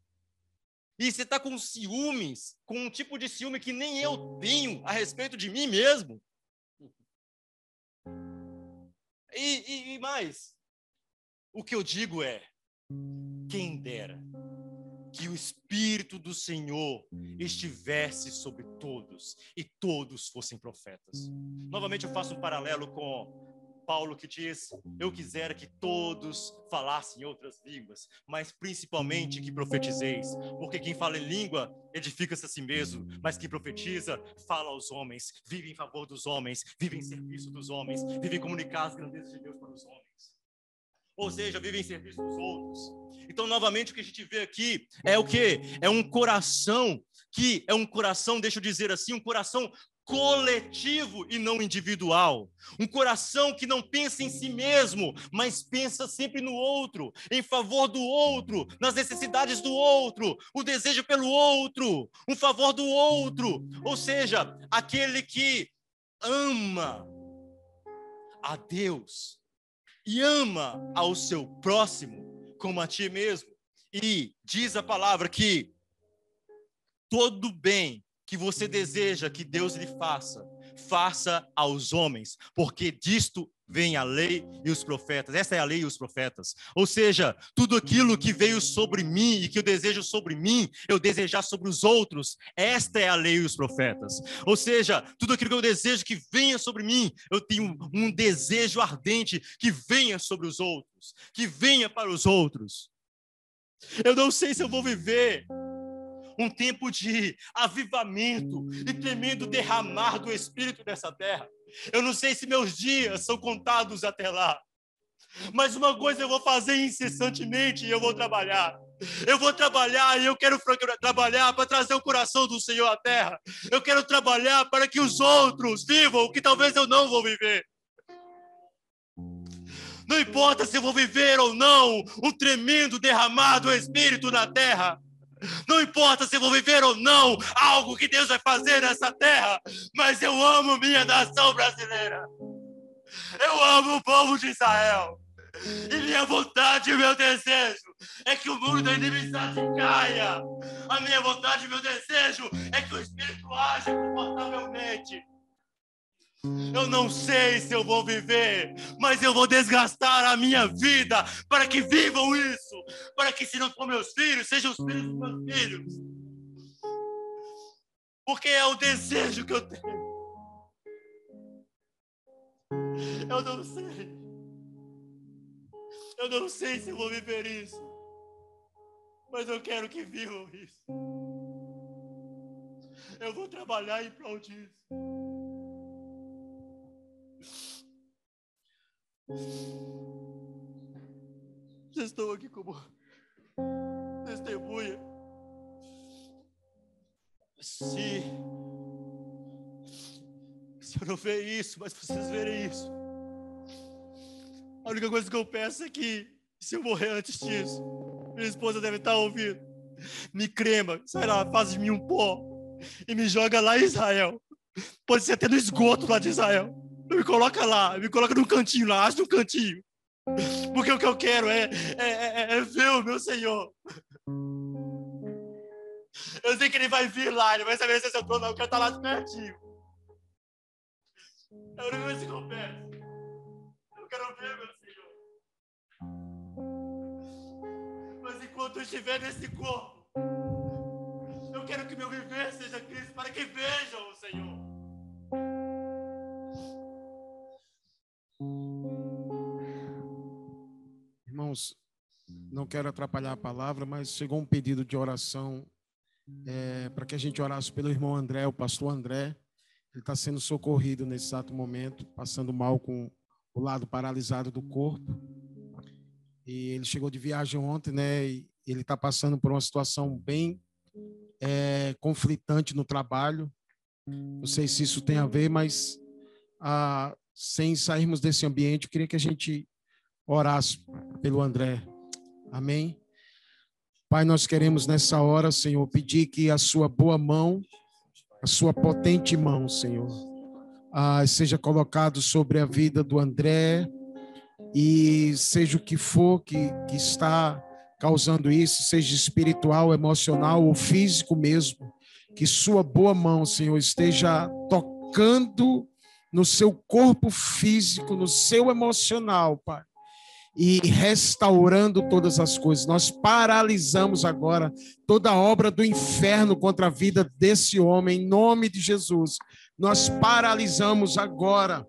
E você está com ciúmes, com um tipo de ciúme que nem eu tenho a respeito de mim mesmo. E, e, e mais, o que eu digo é: quem dera que o Espírito do Senhor estivesse sobre todos e todos fossem profetas. Novamente eu faço um paralelo com Paulo que diz: Eu quisera que todos falassem outras línguas, mas principalmente que profetizeis, porque quem fala em língua edifica-se a si mesmo, mas quem profetiza fala aos homens, vive em favor dos homens, vive em serviço dos homens, vive em comunicar as grandezas de Deus para os homens. Ou seja, vivem em serviço dos outros. Então, novamente, o que a gente vê aqui é o que? É um coração que é um coração, deixa eu dizer assim, um coração coletivo e não individual. Um coração que não pensa em si mesmo, mas pensa sempre no outro, em favor do outro, nas necessidades do outro, o desejo pelo outro, um favor do outro. Ou seja, aquele que ama a Deus e ama ao seu próximo como a ti mesmo. E diz a palavra que todo bem que você deseja que Deus lhe faça, faça aos homens, porque disto vem a lei e os profetas. Essa é a lei e os profetas. Ou seja, tudo aquilo que veio sobre mim e que eu desejo sobre mim, eu desejar sobre os outros. Esta é a lei e os profetas. Ou seja, tudo aquilo que eu desejo que venha sobre mim, eu tenho um desejo ardente que venha sobre os outros, que venha para os outros. Eu não sei se eu vou viver um tempo de avivamento e tremendo derramar do Espírito nessa terra. Eu não sei se meus dias são contados até lá, mas uma coisa eu vou fazer incessantemente e eu vou trabalhar. Eu vou trabalhar e eu quero trabalhar para trazer o coração do Senhor à terra. Eu quero trabalhar para que os outros vivam o que talvez eu não vou viver. Não importa se eu vou viver ou não um tremendo derramado do Espírito na terra. Não importa se vou viver ou não algo que Deus vai fazer nessa terra, mas eu amo minha nação brasileira. Eu amo o povo de Israel. E minha vontade e meu desejo é que o muro da inimizade caia. A minha vontade e meu desejo é que o Espírito age confortavelmente. Eu não sei se eu vou viver, mas eu vou desgastar a minha vida para que vivam isso, para que se não for meus filhos, sejam os filhos dos meus filhos. Porque é o desejo que eu tenho. Eu não sei. Eu não sei se eu vou viver isso. Mas eu quero que vivam isso. Eu vou trabalhar em prol disso. Estou aqui como testemunha. Se, se eu não ver isso, mas vocês verem isso. A única coisa que eu peço é que, se eu morrer antes disso, minha esposa deve estar ouvindo. Me crema, sai lá, faz de mim um pó e me joga lá em Israel. Pode ser até no esgoto lá de Israel. Me coloca lá, me coloca num cantinho lá, acha um cantinho. Porque o que eu quero é, é, é, é ver o meu Senhor. Eu sei que ele vai vir lá, ele vai saber se eu estou não, eu quero estar lá pertinho. É a única coisa que eu peço. Eu quero ver meu Senhor. Mas enquanto eu estiver nesse corpo, eu quero que meu viver seja Cristo, para que vejam o Senhor.
Irmãos, não quero atrapalhar a palavra, mas chegou um pedido de oração é, para que a gente orasse pelo irmão André, o pastor André. Ele está sendo socorrido nesse exato momento, passando mal com o lado paralisado do corpo. E ele chegou de viagem ontem, né? E ele está passando por uma situação bem é, conflitante no trabalho. Não sei se isso tem a ver, mas ah, sem sairmos desse ambiente, eu queria que a gente orasse pelo André. Amém? Pai, nós queremos nessa hora, Senhor, pedir que a sua boa mão, a sua potente mão, Senhor, ah, seja colocado sobre a vida do André e seja o que for que, que está causando isso, seja espiritual, emocional ou físico mesmo, que sua boa mão, Senhor, esteja tocando no seu corpo físico, no seu emocional, Pai e restaurando todas as coisas. Nós paralisamos agora toda a obra do inferno contra a vida desse homem, em nome de Jesus. Nós paralisamos agora.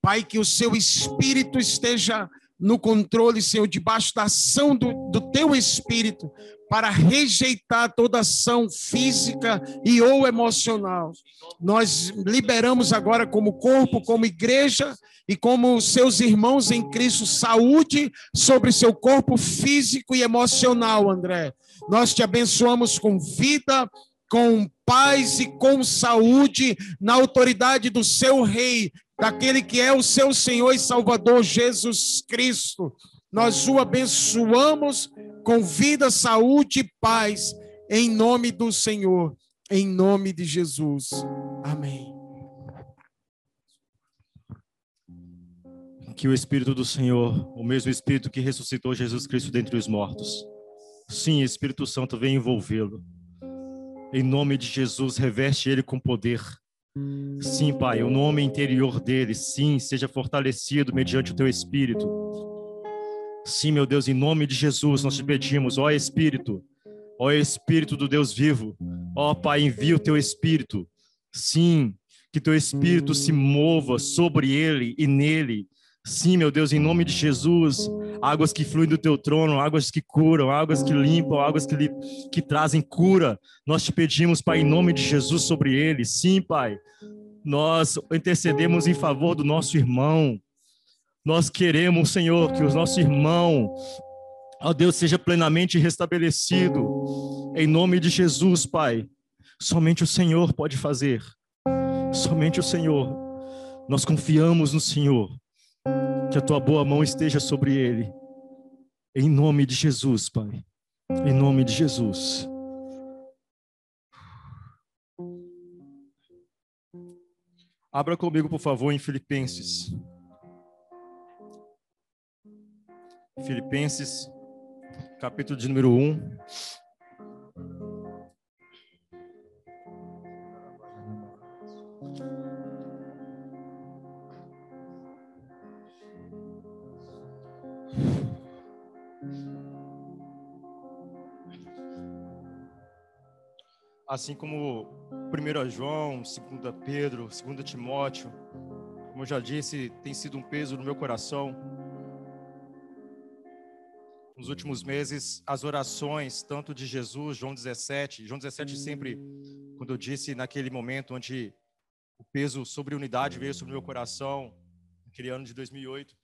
Pai, que o seu espírito esteja no controle, Senhor, debaixo da ação do, do teu espírito, para rejeitar toda ação física e ou emocional. Nós liberamos agora como corpo, como igreja e como seus irmãos em Cristo saúde sobre seu corpo físico e emocional, André. Nós te abençoamos com vida, com paz e com saúde na autoridade do seu rei, daquele que é o seu Senhor e Salvador Jesus Cristo. Nós o abençoamos com vida, saúde e paz, em nome do Senhor, em nome de Jesus. Amém.
Que o Espírito do Senhor, o mesmo Espírito que ressuscitou Jesus Cristo dentre os mortos, sim, Espírito Santo, vem envolvê-lo. Em nome de Jesus, reveste ele com poder. Sim, Pai, o nome interior dele, sim, seja fortalecido mediante o teu Espírito Sim, meu Deus, em nome de Jesus, nós te pedimos, ó Espírito, ó Espírito do Deus vivo, ó Pai, envia o teu Espírito. Sim, que teu Espírito se mova sobre ele e nele. Sim, meu Deus, em nome de Jesus, águas que fluem do teu trono, águas que curam, águas que limpam, águas que, li que trazem cura. Nós te pedimos, Pai, em nome de Jesus sobre ele. Sim, Pai, nós intercedemos em favor do nosso irmão. Nós queremos, Senhor, que o nosso irmão, ó Deus, seja plenamente restabelecido. Em nome de Jesus, Pai. Somente o Senhor pode fazer. Somente o Senhor. Nós confiamos no Senhor. Que a tua boa mão esteja sobre ele. Em nome de Jesus, Pai. Em nome de Jesus. Abra comigo, por favor, em Filipenses. Filipenses, capítulo de número 1. Assim como 1 João, 2 Pedro, 2 Timóteo, como eu já disse, tem sido um peso no meu coração nos últimos meses as orações, tanto de Jesus, João 17. João 17 sempre, quando eu disse naquele momento onde o peso sobre unidade veio sobre o meu coração, aquele ano de 2008.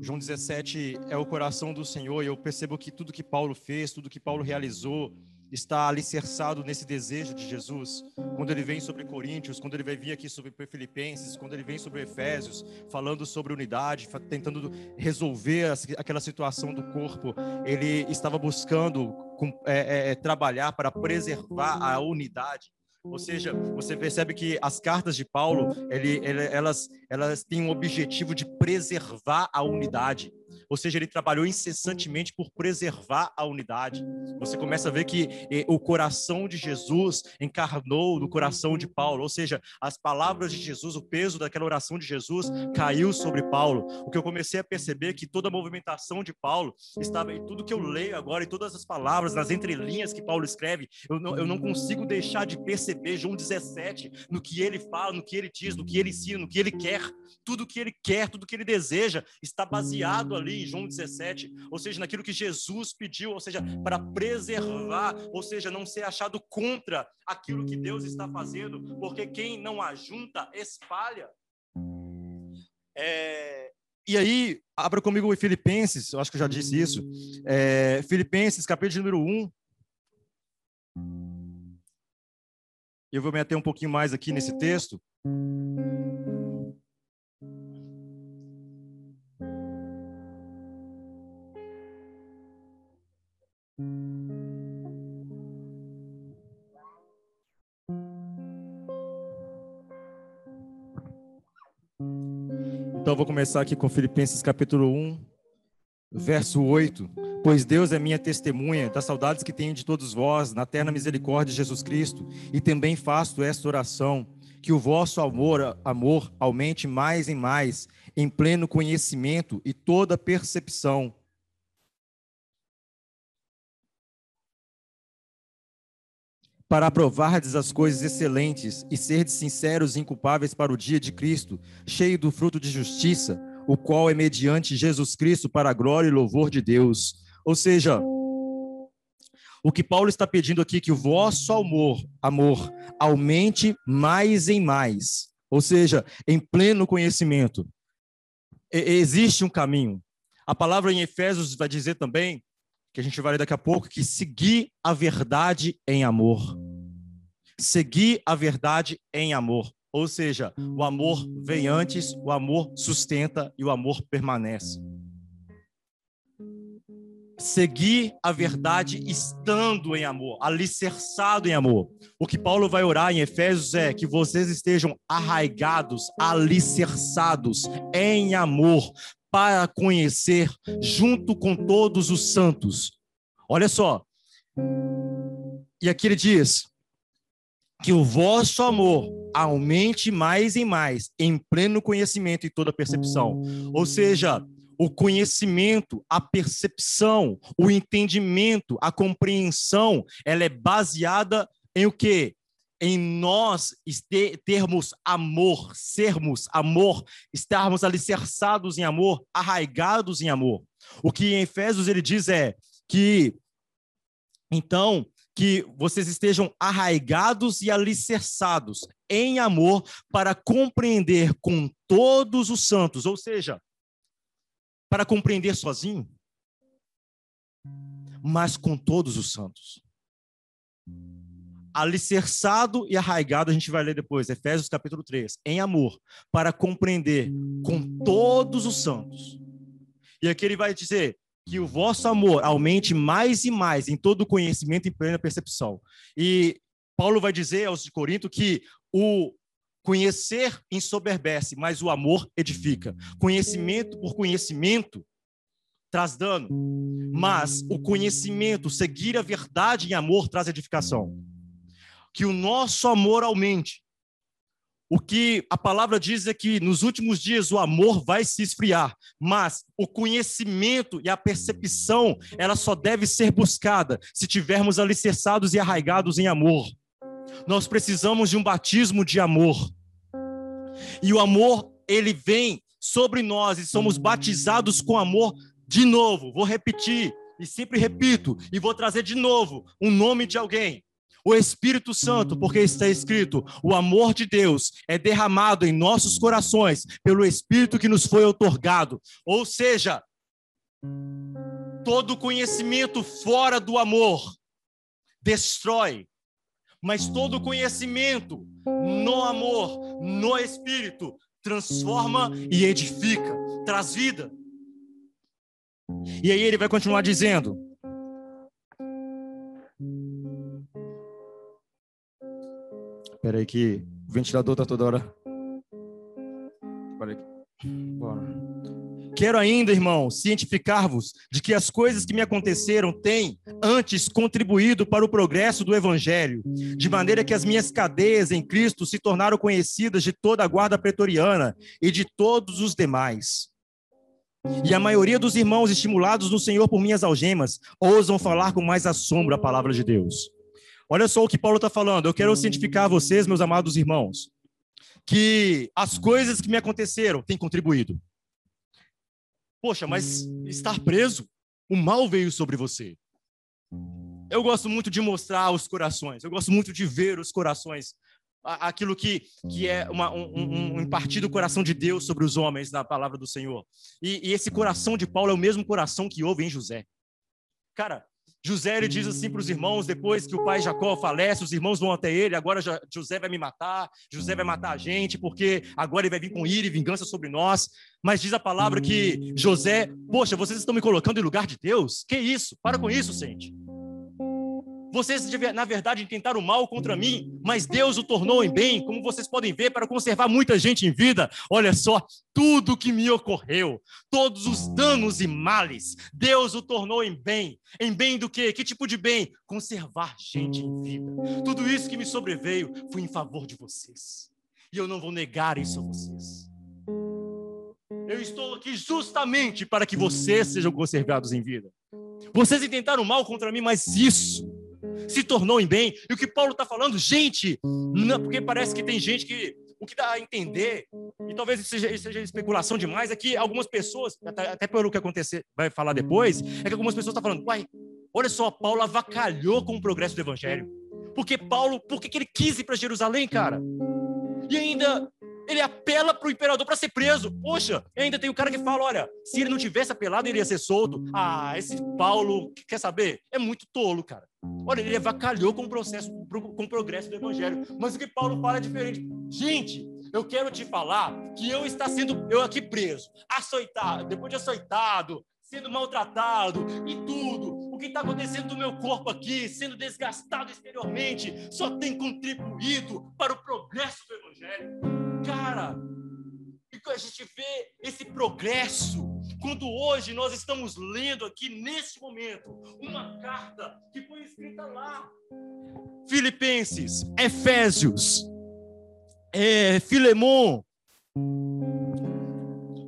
João 17 é o coração do Senhor e eu percebo que tudo que Paulo fez, tudo que Paulo realizou, está alicerçado nesse desejo de Jesus. Quando ele vem sobre Coríntios, quando ele vai vir aqui sobre Filipenses, quando ele vem sobre Efésios, falando sobre unidade, tentando resolver aquela situação do corpo, ele estava buscando é, é, é, trabalhar para preservar a unidade. Ou seja, você percebe que as cartas de Paulo, ele, ele, elas, elas têm um objetivo de preservar a unidade ou seja, ele trabalhou incessantemente por preservar a unidade. Você começa a ver que o coração de Jesus encarnou no coração de Paulo, ou seja, as palavras de Jesus, o peso daquela oração de Jesus caiu sobre Paulo. O que eu comecei a perceber é que toda a movimentação de Paulo estava em tudo que eu leio agora, em todas as palavras, nas entrelinhas que Paulo escreve, eu não, eu não consigo deixar de perceber João 17, no que ele fala, no que ele diz, no que ele ensina, no que ele quer, tudo que ele quer, tudo que ele deseja, está baseado ali em João 17, ou seja, naquilo que Jesus pediu, ou seja, para preservar, ou seja, não ser achado contra aquilo que Deus está fazendo, porque quem não ajunta, espalha. É, e aí, abra comigo em Filipenses, eu acho que eu já disse isso. É, Filipenses, capítulo número 1. Eu vou me ater um pouquinho mais aqui nesse texto. Então, vou começar aqui com Filipenses capítulo 1, verso 8. Pois Deus é minha testemunha das saudades que tenho de todos vós, na terna misericórdia de Jesus Cristo, e também faço esta oração, que o vosso amor, amor aumente mais e mais, em pleno conhecimento e toda percepção, para aprovardes as coisas excelentes e serdes sinceros e inculpáveis para o dia de Cristo, cheio do fruto de justiça, o qual é mediante Jesus Cristo para a glória e louvor de Deus. Ou seja, O que Paulo está pedindo aqui é que o vosso amor, amor aumente mais em mais, ou seja, em pleno conhecimento. E existe um caminho. A palavra em Efésios vai dizer também, que a gente vai ler daqui a pouco, que seguir a verdade em amor. Seguir a verdade em amor. Ou seja, o amor vem antes, o amor sustenta e o amor permanece seguir a verdade estando em amor, alicerçado em amor. O que Paulo vai orar em Efésios é que vocês estejam arraigados, alicerçados em amor, para conhecer junto com todos os santos. Olha só. E aqui ele diz: que o vosso amor aumente mais e mais, em pleno conhecimento e toda percepção. Ou seja, o conhecimento, a percepção, o entendimento, a compreensão, ela é baseada em o quê? Em nós termos amor, sermos amor, estarmos alicerçados em amor, arraigados em amor. O que em Efésios ele diz é que, então, que vocês estejam arraigados e alicerçados em amor para compreender com todos os santos, ou seja, para compreender sozinho, mas com todos os santos. Alicerçado e arraigado, a gente vai ler depois, Efésios capítulo 3, em amor, para compreender com todos os santos. E aqui ele vai dizer que o vosso amor aumente mais e mais em todo o conhecimento e plena percepção. E Paulo vai dizer aos de Corinto que o Conhecer ensoberbece, mas o amor edifica. Conhecimento por conhecimento traz dano, mas o conhecimento, seguir a verdade em amor traz edificação. Que o nosso amor aumente. O que a palavra diz é que nos últimos dias o amor vai se esfriar, mas o conhecimento e a percepção, ela só deve ser buscada se tivermos alicerçados e arraigados em amor. Nós precisamos de um batismo de amor. E o amor, ele vem sobre nós e somos batizados com amor de novo. Vou repetir e sempre repito e vou trazer de novo o nome de alguém. O Espírito Santo, porque está escrito: o amor de Deus é derramado em nossos corações pelo Espírito que nos foi otorgado. Ou seja, todo conhecimento fora do amor destrói, mas todo conhecimento no amor, no espírito, transforma e edifica, traz vida. E aí ele vai continuar dizendo: Espera aí que o ventilador tá toda hora. Espera aí. Bora. Quero ainda, irmão, cientificar-vos de que as coisas que me aconteceram têm, antes, contribuído para o progresso do Evangelho, de maneira que as minhas cadeias em Cristo se tornaram conhecidas de toda a guarda pretoriana e de todos os demais. E a maioria dos irmãos, estimulados no Senhor por minhas algemas, ousam falar com mais assombro a palavra de Deus. Olha só o que Paulo está falando. Eu quero cientificar a vocês, meus amados irmãos, que as coisas que me aconteceram têm contribuído. Poxa, mas estar preso, o mal veio sobre você. Eu gosto muito de mostrar os corações, eu gosto muito de ver os corações, aquilo que, que é uma, um, um, impartido do coração de Deus sobre os homens na palavra do Senhor. E, e esse coração de Paulo é o mesmo coração que houve em José. Cara, José ele diz assim para os irmãos, depois que o pai Jacó falece, os irmãos vão até ele, agora José vai me matar, José vai matar a gente, porque agora ele vai vir com ira e vingança sobre nós. Mas diz a palavra que José, poxa, vocês estão me colocando em lugar de Deus? Que isso? Para com isso, gente. Vocês, na verdade, tentaram mal contra mim, mas Deus o tornou em bem, como vocês podem ver, para conservar muita gente em vida. Olha só, tudo que me ocorreu, todos os danos e males, Deus o tornou em bem. Em bem do quê? Que tipo de bem? Conservar gente em vida. Tudo isso que me sobreveio foi em favor de vocês. E eu não vou negar isso a vocês. Eu estou aqui justamente para que vocês sejam conservados em vida. Vocês intentaram mal contra mim, mas isso se tornou em bem. E o que Paulo está falando, gente, não, porque parece que tem gente que o que dá a entender, e talvez isso seja, seja especulação demais, é que algumas pessoas, até, até pelo que acontecer, vai falar depois, é que algumas pessoas estão falando, uai, Olha só, Paulo avacalhou com o progresso do evangelho. Porque Paulo, por que ele quis ir para Jerusalém, cara? E ainda ele apela para o imperador para ser preso. Poxa, ainda tem o cara que fala: olha, se ele não tivesse apelado, ele ia ser solto. Ah, esse Paulo, quer saber? É muito tolo, cara. Olha, ele avacalhou com o processo, com o progresso do evangelho. Mas o que Paulo fala é diferente. Gente, eu quero te falar que eu está sendo eu aqui preso, açoitado, depois de açoitado, sendo maltratado e tudo. O que está acontecendo no meu corpo aqui, sendo desgastado exteriormente, só tem contribuído para o progresso do Evangelho. Cara, e a gente vê esse progresso quando hoje nós estamos lendo aqui, neste momento, uma carta que foi escrita lá. Filipenses, Efésios, é, Filemon,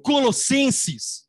Colossenses,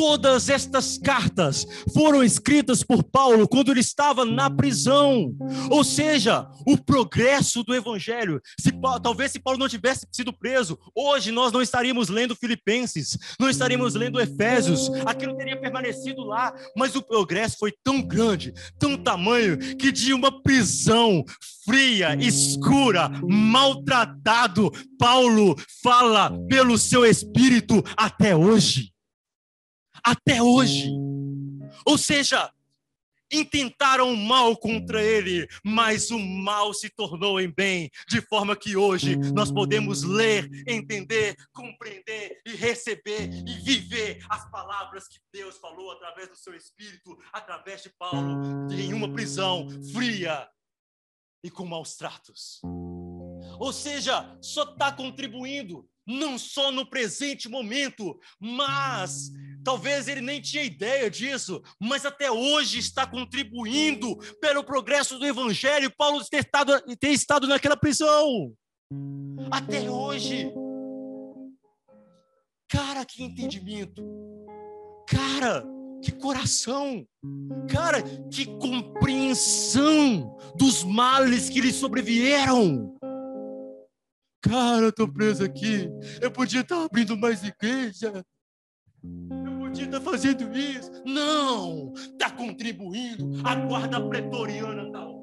Todas estas cartas foram escritas por Paulo quando ele estava na prisão. Ou seja, o progresso do evangelho. Se, talvez se Paulo não tivesse sido preso, hoje nós não estaríamos lendo Filipenses, não estaríamos lendo Efésios, aquilo teria permanecido lá, mas o progresso foi tão grande, tão tamanho, que de uma prisão fria, escura, maltratado, Paulo fala pelo seu espírito até hoje até hoje. Ou seja, intentaram mal contra ele, mas o mal se tornou em bem, de forma que hoje nós podemos ler, entender, compreender e receber e viver as palavras que Deus falou através do seu espírito, através de Paulo, em uma prisão fria e com maus tratos. Ou seja, só está contribuindo não só no presente momento, mas talvez ele nem tinha ideia disso, mas até hoje está contribuindo pelo progresso do evangelho. Paulo ter estado, ter estado naquela prisão. Até hoje. Cara, que entendimento. Cara, que coração. Cara, que compreensão dos males que lhe sobrevieram. Cara, eu tô preso aqui. Eu podia estar abrindo mais igreja. Eu podia estar fazendo isso. Não! Está contribuindo. A guarda pretoriana está ouvindo.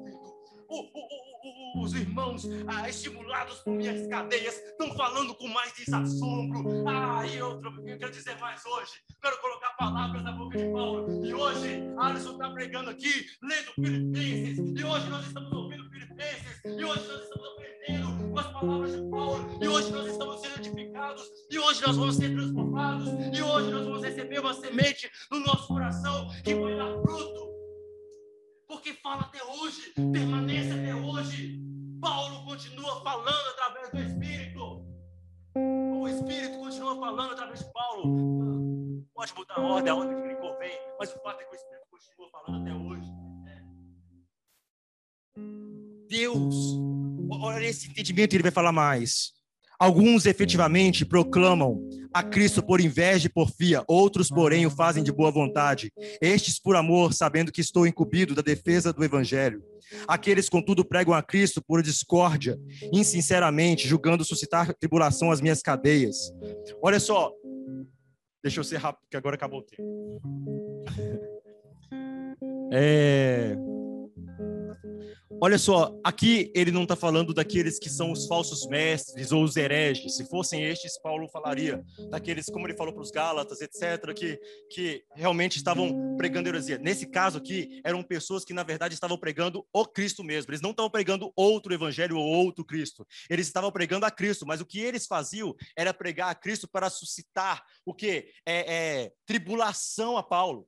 Os irmãos ah, estimulados por minhas cadeias estão falando com mais desassombro. Ah, e outra, eu quero dizer mais hoje. Quero colocar palavras na boca de Paulo. E hoje, Alisson está pregando aqui, lendo Filipenses. E hoje nós estamos ouvindo Filipenses. E hoje nós estamos as de Paulo. E hoje nós estamos sendo edificados. E hoje nós vamos ser transformados. E hoje nós vamos receber uma semente no nosso coração que vai dar fruto. Porque fala até hoje, permanece até hoje. Paulo continua falando através do Espírito. O Espírito continua falando através de Paulo. Pode mudar a ordem, a ordem que lhe convém, mas o fato é que o Espírito continua falando até hoje. Deus olha esse entendimento, ele vai falar mais. Alguns efetivamente proclamam a Cristo por inveja e porfia, outros, porém, o fazem de boa vontade. Estes por amor, sabendo que estou incumbido da defesa do evangelho. Aqueles, contudo, pregam a Cristo por discórdia, insinceramente, julgando suscitar tribulação às minhas cadeias. Olha só, deixa eu ser rápido, porque agora acabou o tempo. É, Olha só, aqui ele não está falando daqueles que são os falsos mestres ou os hereges. Se fossem estes, Paulo falaria daqueles, como ele falou para os Gálatas, etc., que, que realmente estavam pregando heresia. Nesse caso aqui, eram pessoas que, na verdade, estavam pregando o Cristo mesmo. Eles não estavam pregando outro evangelho ou outro Cristo. Eles estavam pregando a Cristo, mas o que eles faziam era pregar a Cristo para suscitar o que? É, é, tribulação a Paulo.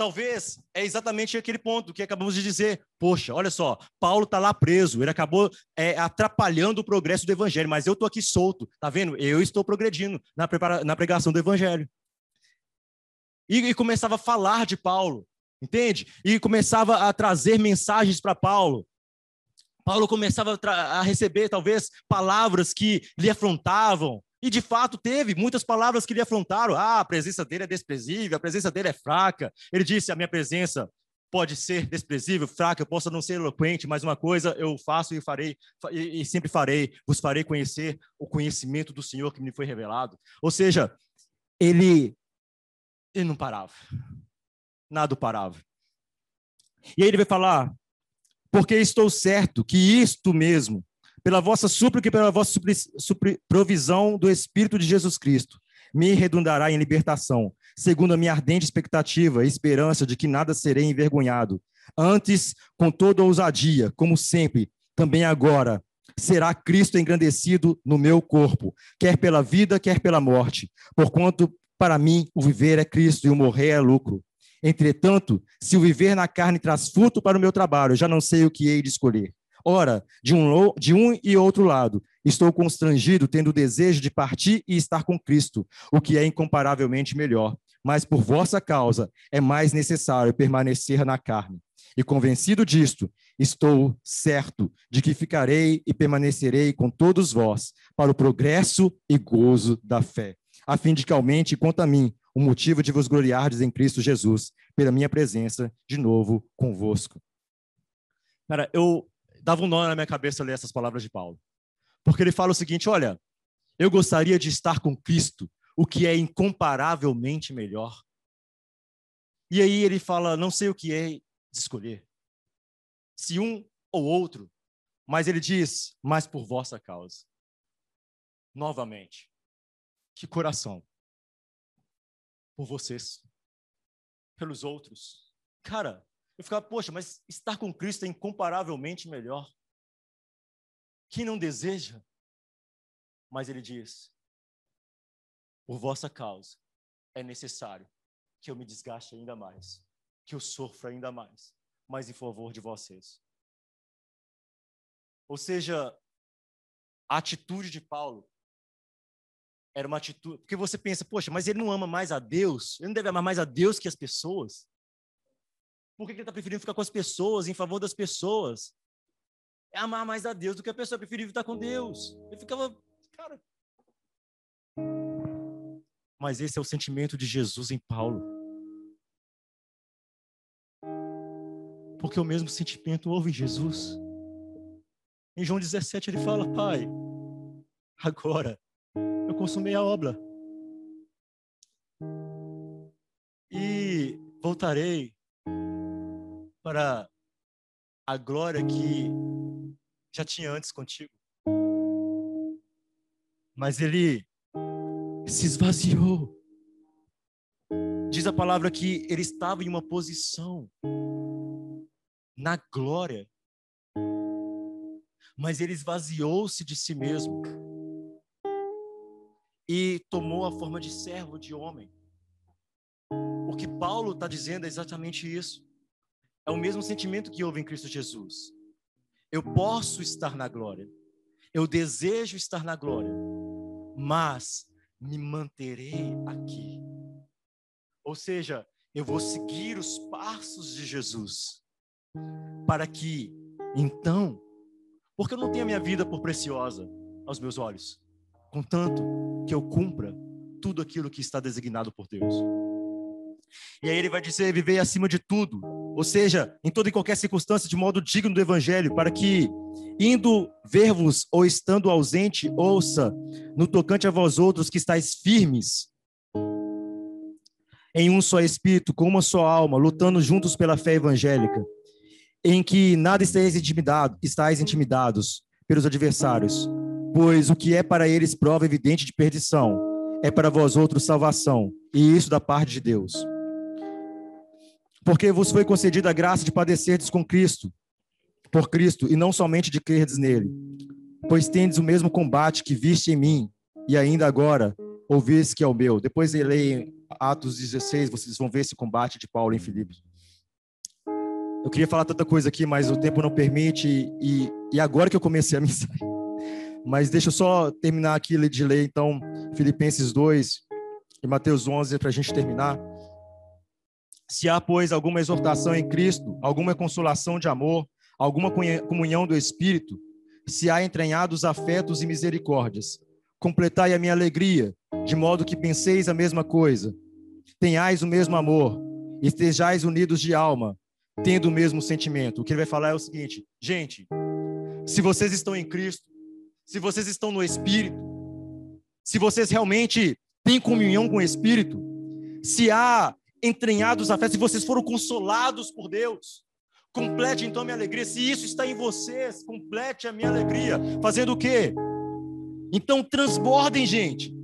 Talvez é exatamente aquele ponto que acabamos de dizer. Poxa, olha só, Paulo está lá preso, ele acabou é, atrapalhando o progresso do evangelho, mas eu estou aqui solto, tá vendo? Eu estou progredindo na, prepara... na pregação do evangelho. E, e começava a falar de Paulo, entende? E começava a trazer mensagens para Paulo. Paulo começava a, a receber, talvez, palavras que lhe afrontavam, e de fato teve muitas palavras que lhe afrontaram. Ah, a presença dele é desprezível, a presença dele é fraca. Ele disse: a minha presença pode ser desprezível, fraca, eu posso não ser eloquente, mas uma coisa eu faço e farei, e, sempre farei, vos farei conhecer o conhecimento do Senhor que me foi revelado. Ou seja, ele, ele não parava. Nada parava. E aí ele vai falar: porque estou certo que isto mesmo, pela vossa súplica e pela vossa provisão do Espírito de Jesus Cristo, me redundará em libertação, segundo a minha ardente expectativa e esperança de que nada serei envergonhado. Antes, com toda ousadia, como sempre, também agora, será Cristo engrandecido no meu corpo, quer pela vida, quer pela morte. Porquanto, para mim, o viver é Cristo e o morrer é lucro. Entretanto, se o viver na carne traz fruto para o meu trabalho, já não sei o que hei de escolher. Ora, de um, de um e outro lado, estou constrangido, tendo o desejo de partir e estar com Cristo, o que é incomparavelmente melhor. Mas por vossa causa é mais necessário permanecer na carne. E convencido disto, estou certo de que ficarei e permanecerei com todos vós para o progresso e gozo da fé, a fim de que aumente quanto a mim o motivo de vos gloriardes em Cristo Jesus, pela minha presença de novo convosco. Cara, eu dava um nó na minha cabeça ler essas palavras de Paulo. Porque ele fala o seguinte: olha, eu gostaria de estar com Cristo, o que é incomparavelmente melhor. E aí ele fala: não sei o que é de escolher, se um ou outro, mas ele diz: mas por vossa causa. Novamente, que coração por vocês, pelos outros. Cara, eu ficava, poxa, mas estar com Cristo é incomparavelmente melhor. Quem não deseja? Mas ele diz: por vossa causa é necessário que eu me desgaste ainda mais, que eu sofra ainda mais, mas em favor de vocês. Ou seja, a atitude de Paulo era uma atitude. Porque você pensa, poxa, mas ele não ama mais a Deus? Ele não deve amar mais a Deus que as pessoas? Por que ele está preferindo ficar com as pessoas, em favor das pessoas? É amar mais a Deus do que a pessoa, é preferir estar com Deus. Ele ficava, cara. Mas esse é o sentimento de Jesus em Paulo. Porque o mesmo sentimento houve em Jesus. Em João 17 ele fala: Pai, agora eu consumei a obra. E voltarei para a glória que já tinha antes contigo. Mas ele se esvaziou. Diz a palavra que ele estava em uma posição na glória, mas ele esvaziou-se de si mesmo e tomou a forma de servo, de homem. O que Paulo está dizendo é exatamente isso. É o mesmo sentimento que houve em Cristo Jesus. Eu posso estar na glória, eu desejo estar na glória, mas me manterei aqui. Ou seja, eu vou seguir os passos de Jesus, para que, então, porque eu não tenho a minha vida por preciosa aos meus olhos, contanto que eu cumpra tudo aquilo que está designado por Deus. E aí ele vai dizer: viver acima de tudo, ou seja, em toda e qualquer circunstância, de modo digno do evangelho, para que, indo ver-vos ou estando ausente, ouça, no tocante a vós outros que estáis firmes, em um só espírito, com uma só alma, lutando juntos pela fé evangélica, em que nada estáis, intimidado, estáis intimidados pelos adversários, Pois o que é para eles prova evidente de perdição, é para vós outros salvação, e isso da parte de Deus. Porque vos foi concedida a graça de padecerdes com Cristo, por Cristo, e não somente de crerdes nele. Pois tendes o mesmo combate que viste em mim, e ainda agora ouvis que é o meu. Depois de ler Atos 16, vocês vão ver esse combate de Paulo em Filipos. Eu queria falar tanta coisa aqui, mas o tempo não permite, e, e agora que eu comecei a mensagem, mas deixa eu só terminar aqui de ler, então, Filipenses 2 e Mateus 11, para a gente terminar. Se há, pois, alguma exortação em Cristo, alguma consolação de amor, alguma comunhão do Espírito, se há entranhados afetos e misericórdias, completai a minha alegria, de modo que penseis a mesma coisa, tenhais o mesmo amor, estejais unidos de alma, tendo o mesmo sentimento. O que ele vai falar é o seguinte, gente, se vocês estão em Cristo, se vocês estão no Espírito, se vocês realmente têm comunhão com o Espírito, se há entranhados afetos, se vocês foram consolados por Deus, Complete então a minha alegria. Se isso está em vocês, complete a minha alegria. Fazendo o quê? Então transbordem, gente.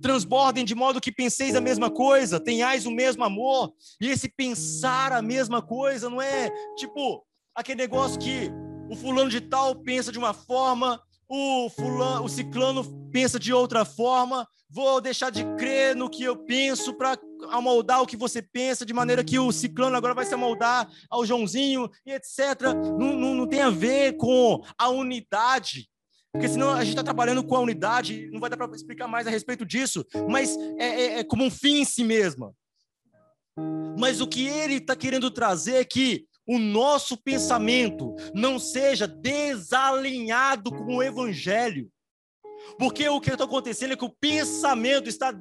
Transbordem de modo que penseis a mesma coisa, tenhais o mesmo amor. E esse pensar a mesma coisa não é tipo aquele negócio que o fulano de tal pensa de uma forma, o fulano, o ciclano pensa de outra forma. Vou deixar de crer no que eu penso para amoldar o que você pensa, de maneira que o ciclano agora vai se amoldar ao Joãozinho e etc. Não, não, não tem a ver com a unidade. Porque senão a gente está trabalhando com a unidade, não vai dar para explicar mais a respeito disso, mas é, é, é como um fim em si mesma. Mas o que ele está querendo trazer é que o nosso pensamento não seja desalinhado com o evangelho. Porque o que está acontecendo é que o pensamento está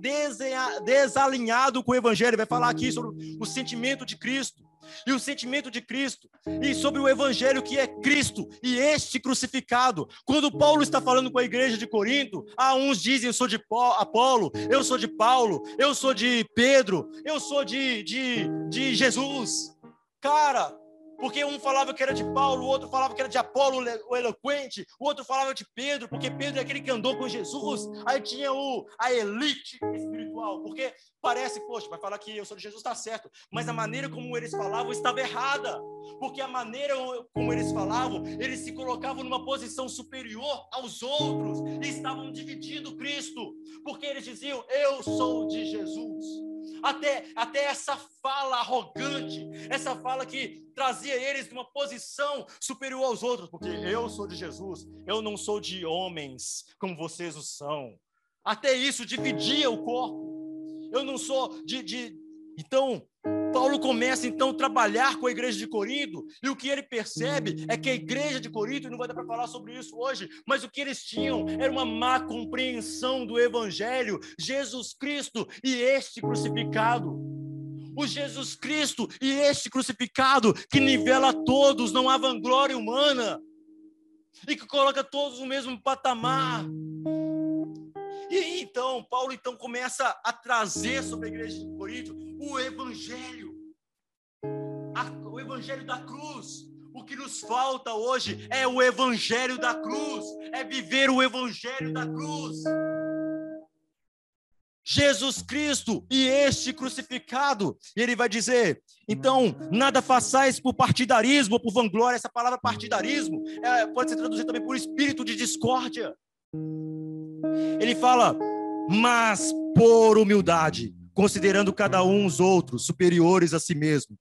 desalinhado com o Evangelho. Vai falar aqui sobre o sentimento de Cristo e o sentimento de Cristo e sobre o Evangelho que é Cristo e este crucificado. Quando Paulo está falando com a igreja de Corinto, ah, uns dizem eu sou de Apolo, eu sou de Paulo, eu sou de Pedro, eu sou de, de, de Jesus. Cara, porque um falava que era de Paulo, o outro falava que era de Apolo, o eloquente, o outro falava de Pedro, porque Pedro é aquele que andou com Jesus. Aí tinha o, a elite espiritual, porque parece, poxa, vai falar que eu sou de Jesus, está certo, mas a maneira como eles falavam estava errada, porque a maneira como eles falavam, eles se colocavam numa posição superior aos outros e estavam dividindo Cristo, porque eles diziam, eu sou de Jesus até, até essa fala arrogante, essa fala que trazia eles de uma posição superior aos outros, porque eu sou de Jesus, eu não sou de homens como vocês o são. Até isso dividia o corpo. Eu não sou de, de... Então, Paulo começa então a trabalhar com a igreja de Corinto, e o que ele percebe é que a igreja de Corinto, não vai dar para falar sobre isso hoje, mas o que eles tinham era uma má compreensão do evangelho, Jesus Cristo e este crucificado. O Jesus Cristo e este crucificado que nivela todos, não há vanglória humana, e que coloca todos no mesmo patamar. E então, Paulo então começa a trazer sobre a igreja de Corinto o evangelho. A, o evangelho da cruz. O que nos falta hoje é o evangelho da cruz, é viver o evangelho da cruz. Jesus Cristo e este crucificado. E ele vai dizer: então, nada façais por partidarismo ou por vanglória. Essa palavra partidarismo é, pode ser traduzida também por espírito de discórdia. Ele fala, mas por humildade, considerando cada um os outros superiores a si mesmo.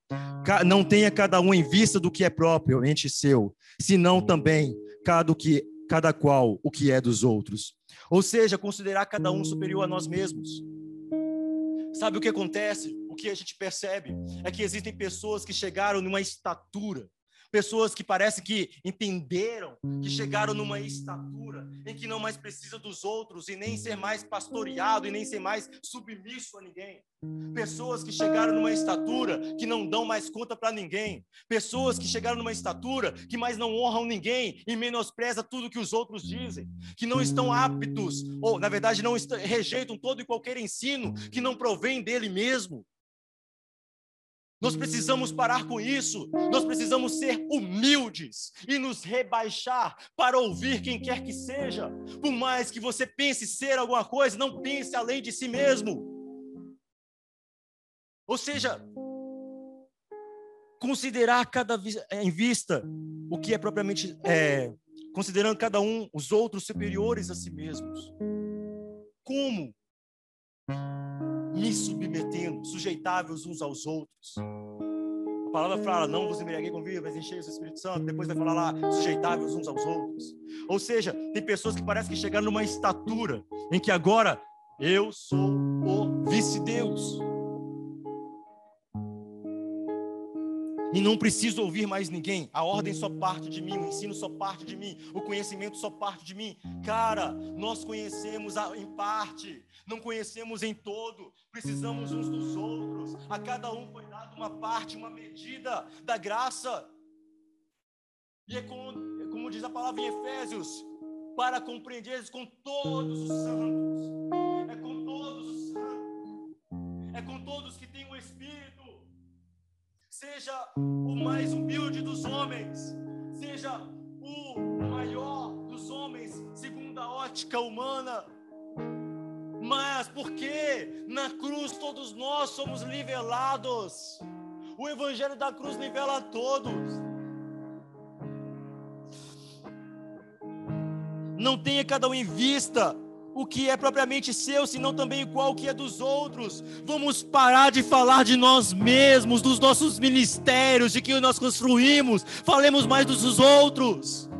Não tenha cada um em vista do que é propriamente seu, senão também cada, que, cada qual o que é dos outros. Ou seja, considerar cada um superior a nós mesmos. Sabe o que acontece? O que a gente percebe é que existem pessoas que chegaram numa estatura pessoas que parece que entenderam, que chegaram numa estatura em que não mais precisa dos outros e nem ser mais pastoreado e nem ser mais submisso a ninguém. Pessoas que chegaram numa estatura que não dão mais conta para ninguém. Pessoas que chegaram numa estatura que mais não honram ninguém e menospreza tudo que os outros dizem, que não estão aptos ou na verdade não rejeitam todo e qualquer ensino que não provém dele mesmo. Nós precisamos parar com isso. Nós precisamos ser humildes e nos rebaixar para ouvir quem quer que seja. Por mais que você pense ser alguma coisa, não pense além de si mesmo. Ou seja, considerar cada em vista o que é propriamente é, considerando cada um os outros superiores a si mesmos. Como me submetendo, sujeitáveis uns aos outros. A palavra fala, não vos embriaguei com vinho, mas enchei o Espírito Santo. Depois vai falar lá, sujeitáveis uns aos outros. Ou seja, tem pessoas que parecem que chegaram numa estatura em que agora eu sou o vice-deus. E não preciso ouvir mais ninguém. A ordem só parte de mim, o ensino só parte de mim, o conhecimento só parte de mim. Cara, nós conhecemos em parte, não conhecemos em todo. Precisamos uns dos outros. A cada um foi dado uma parte, uma medida da graça. E é como, é como diz a palavra em Efésios, para compreenderes com todos os santos. Seja o mais humilde dos homens, seja o maior dos homens, segundo a ótica humana. Mas porque na cruz todos nós somos nivelados. O evangelho da cruz nivela a todos. Não tenha cada um em vista o que é propriamente seu, senão também qual que é dos outros. Vamos parar de falar de nós mesmos, dos nossos ministérios, de que nós construímos. Falemos mais dos outros.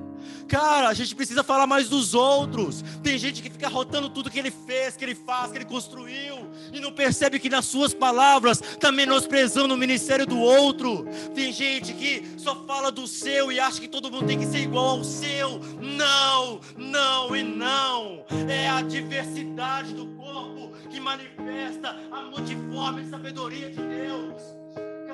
Cara, a gente precisa falar mais dos outros. Tem gente que fica rotando tudo que ele fez, que ele faz, que ele construiu, e não percebe que nas suas palavras está menosprezando o ministério do outro. Tem gente que só fala do seu e acha que todo mundo tem que ser igual ao seu. Não, não e não. É a diversidade do corpo que manifesta a multiforme sabedoria de Deus.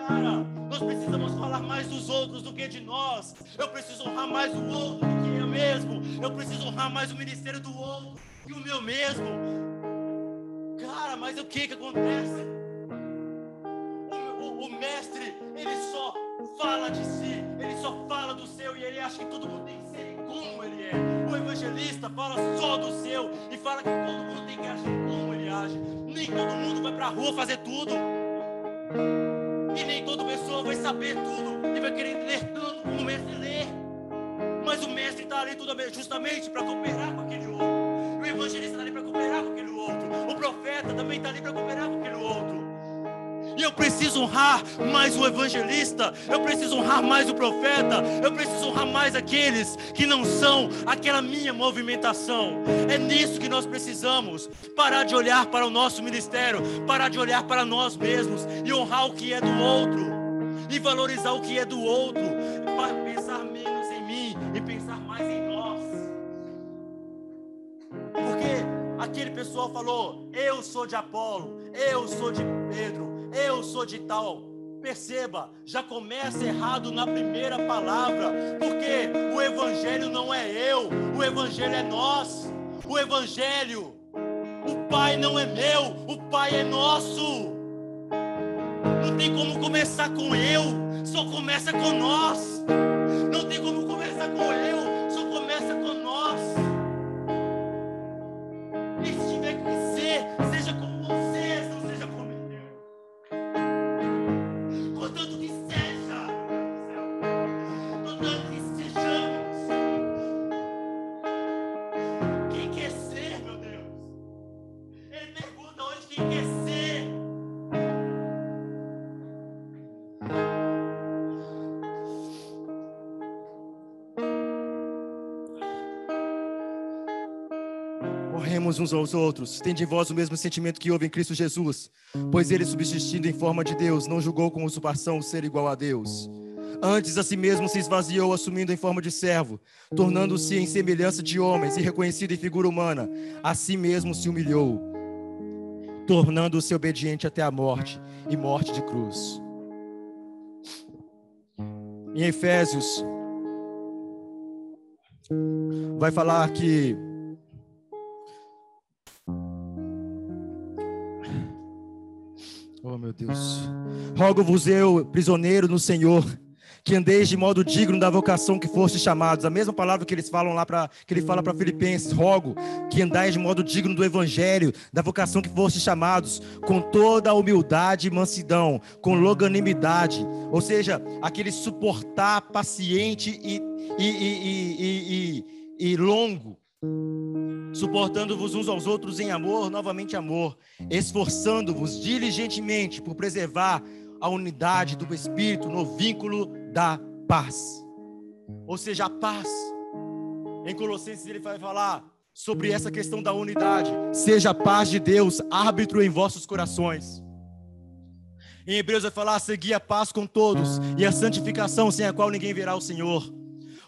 Cara, nós precisamos falar mais dos outros do que de nós. Eu preciso honrar mais o outro do que eu mesmo. Eu preciso honrar mais o ministério do outro que o meu mesmo. Cara, mas o que que acontece? O, o, o mestre, ele só fala de si, ele só fala do seu e ele acha que todo mundo tem que ser como ele é. O evangelista fala só do seu e fala que todo mundo tem que agir como ele age. Nem todo mundo vai pra rua fazer tudo. E nem toda pessoa vai saber tudo e vai querer ler tanto como o mestre lê. Mas o mestre está ali tudo justamente para cooperar com aquele outro. O evangelista está ali para cooperar com aquele outro. O profeta também está ali para cooperar com aquele outro. E eu preciso honrar mais o evangelista, eu preciso honrar mais o profeta, eu preciso honrar mais aqueles que não são aquela minha movimentação. É nisso que nós precisamos. Parar de olhar para o nosso ministério, parar de olhar para nós mesmos e honrar o que é do outro, e valorizar o que é do outro, para pensar menos em mim e pensar mais em nós. Porque aquele pessoal falou: Eu sou de Apolo, eu sou de Pedro, eu sou de tal. Perceba, já começa errado na primeira palavra, porque o Evangelho não é eu, o Evangelho é nós. O Evangelho, o Pai não é meu, o Pai é nosso. Não tem como começar com eu, só começa com nós. Não tem como começar com eu, só começa com nós. Uns aos outros, tende em vós o mesmo sentimento que houve em Cristo Jesus, pois ele, subsistindo em forma de Deus, não julgou com usurpação ser igual a Deus. Antes a si mesmo se esvaziou, assumindo em forma de servo, tornando-se em semelhança de homens e reconhecido em figura humana, a si mesmo se humilhou, tornando-se obediente até a morte e morte de cruz. Em Efésios, vai falar que Oh, meu Deus. Rogo-vos eu, prisioneiro no Senhor, que andeis de modo digno da vocação que foste chamados. A mesma palavra que eles falam lá para que ele fala para Filipenses, rogo que andais de modo digno do evangelho, da vocação que foste chamados, com toda a humildade e mansidão, com longanimidade, ou seja, aquele suportar paciente e, e, e, e, longo, suportando-vos uns aos outros em amor, novamente amor, esforçando-vos diligentemente por preservar a unidade do Espírito no vínculo da paz. Ou seja, a paz. Em Colossenses ele vai falar sobre essa questão da unidade. Seja a paz de Deus árbitro em vossos corações. Em Hebreus vai falar: seguir a paz com todos e a santificação, sem a qual ninguém verá o Senhor.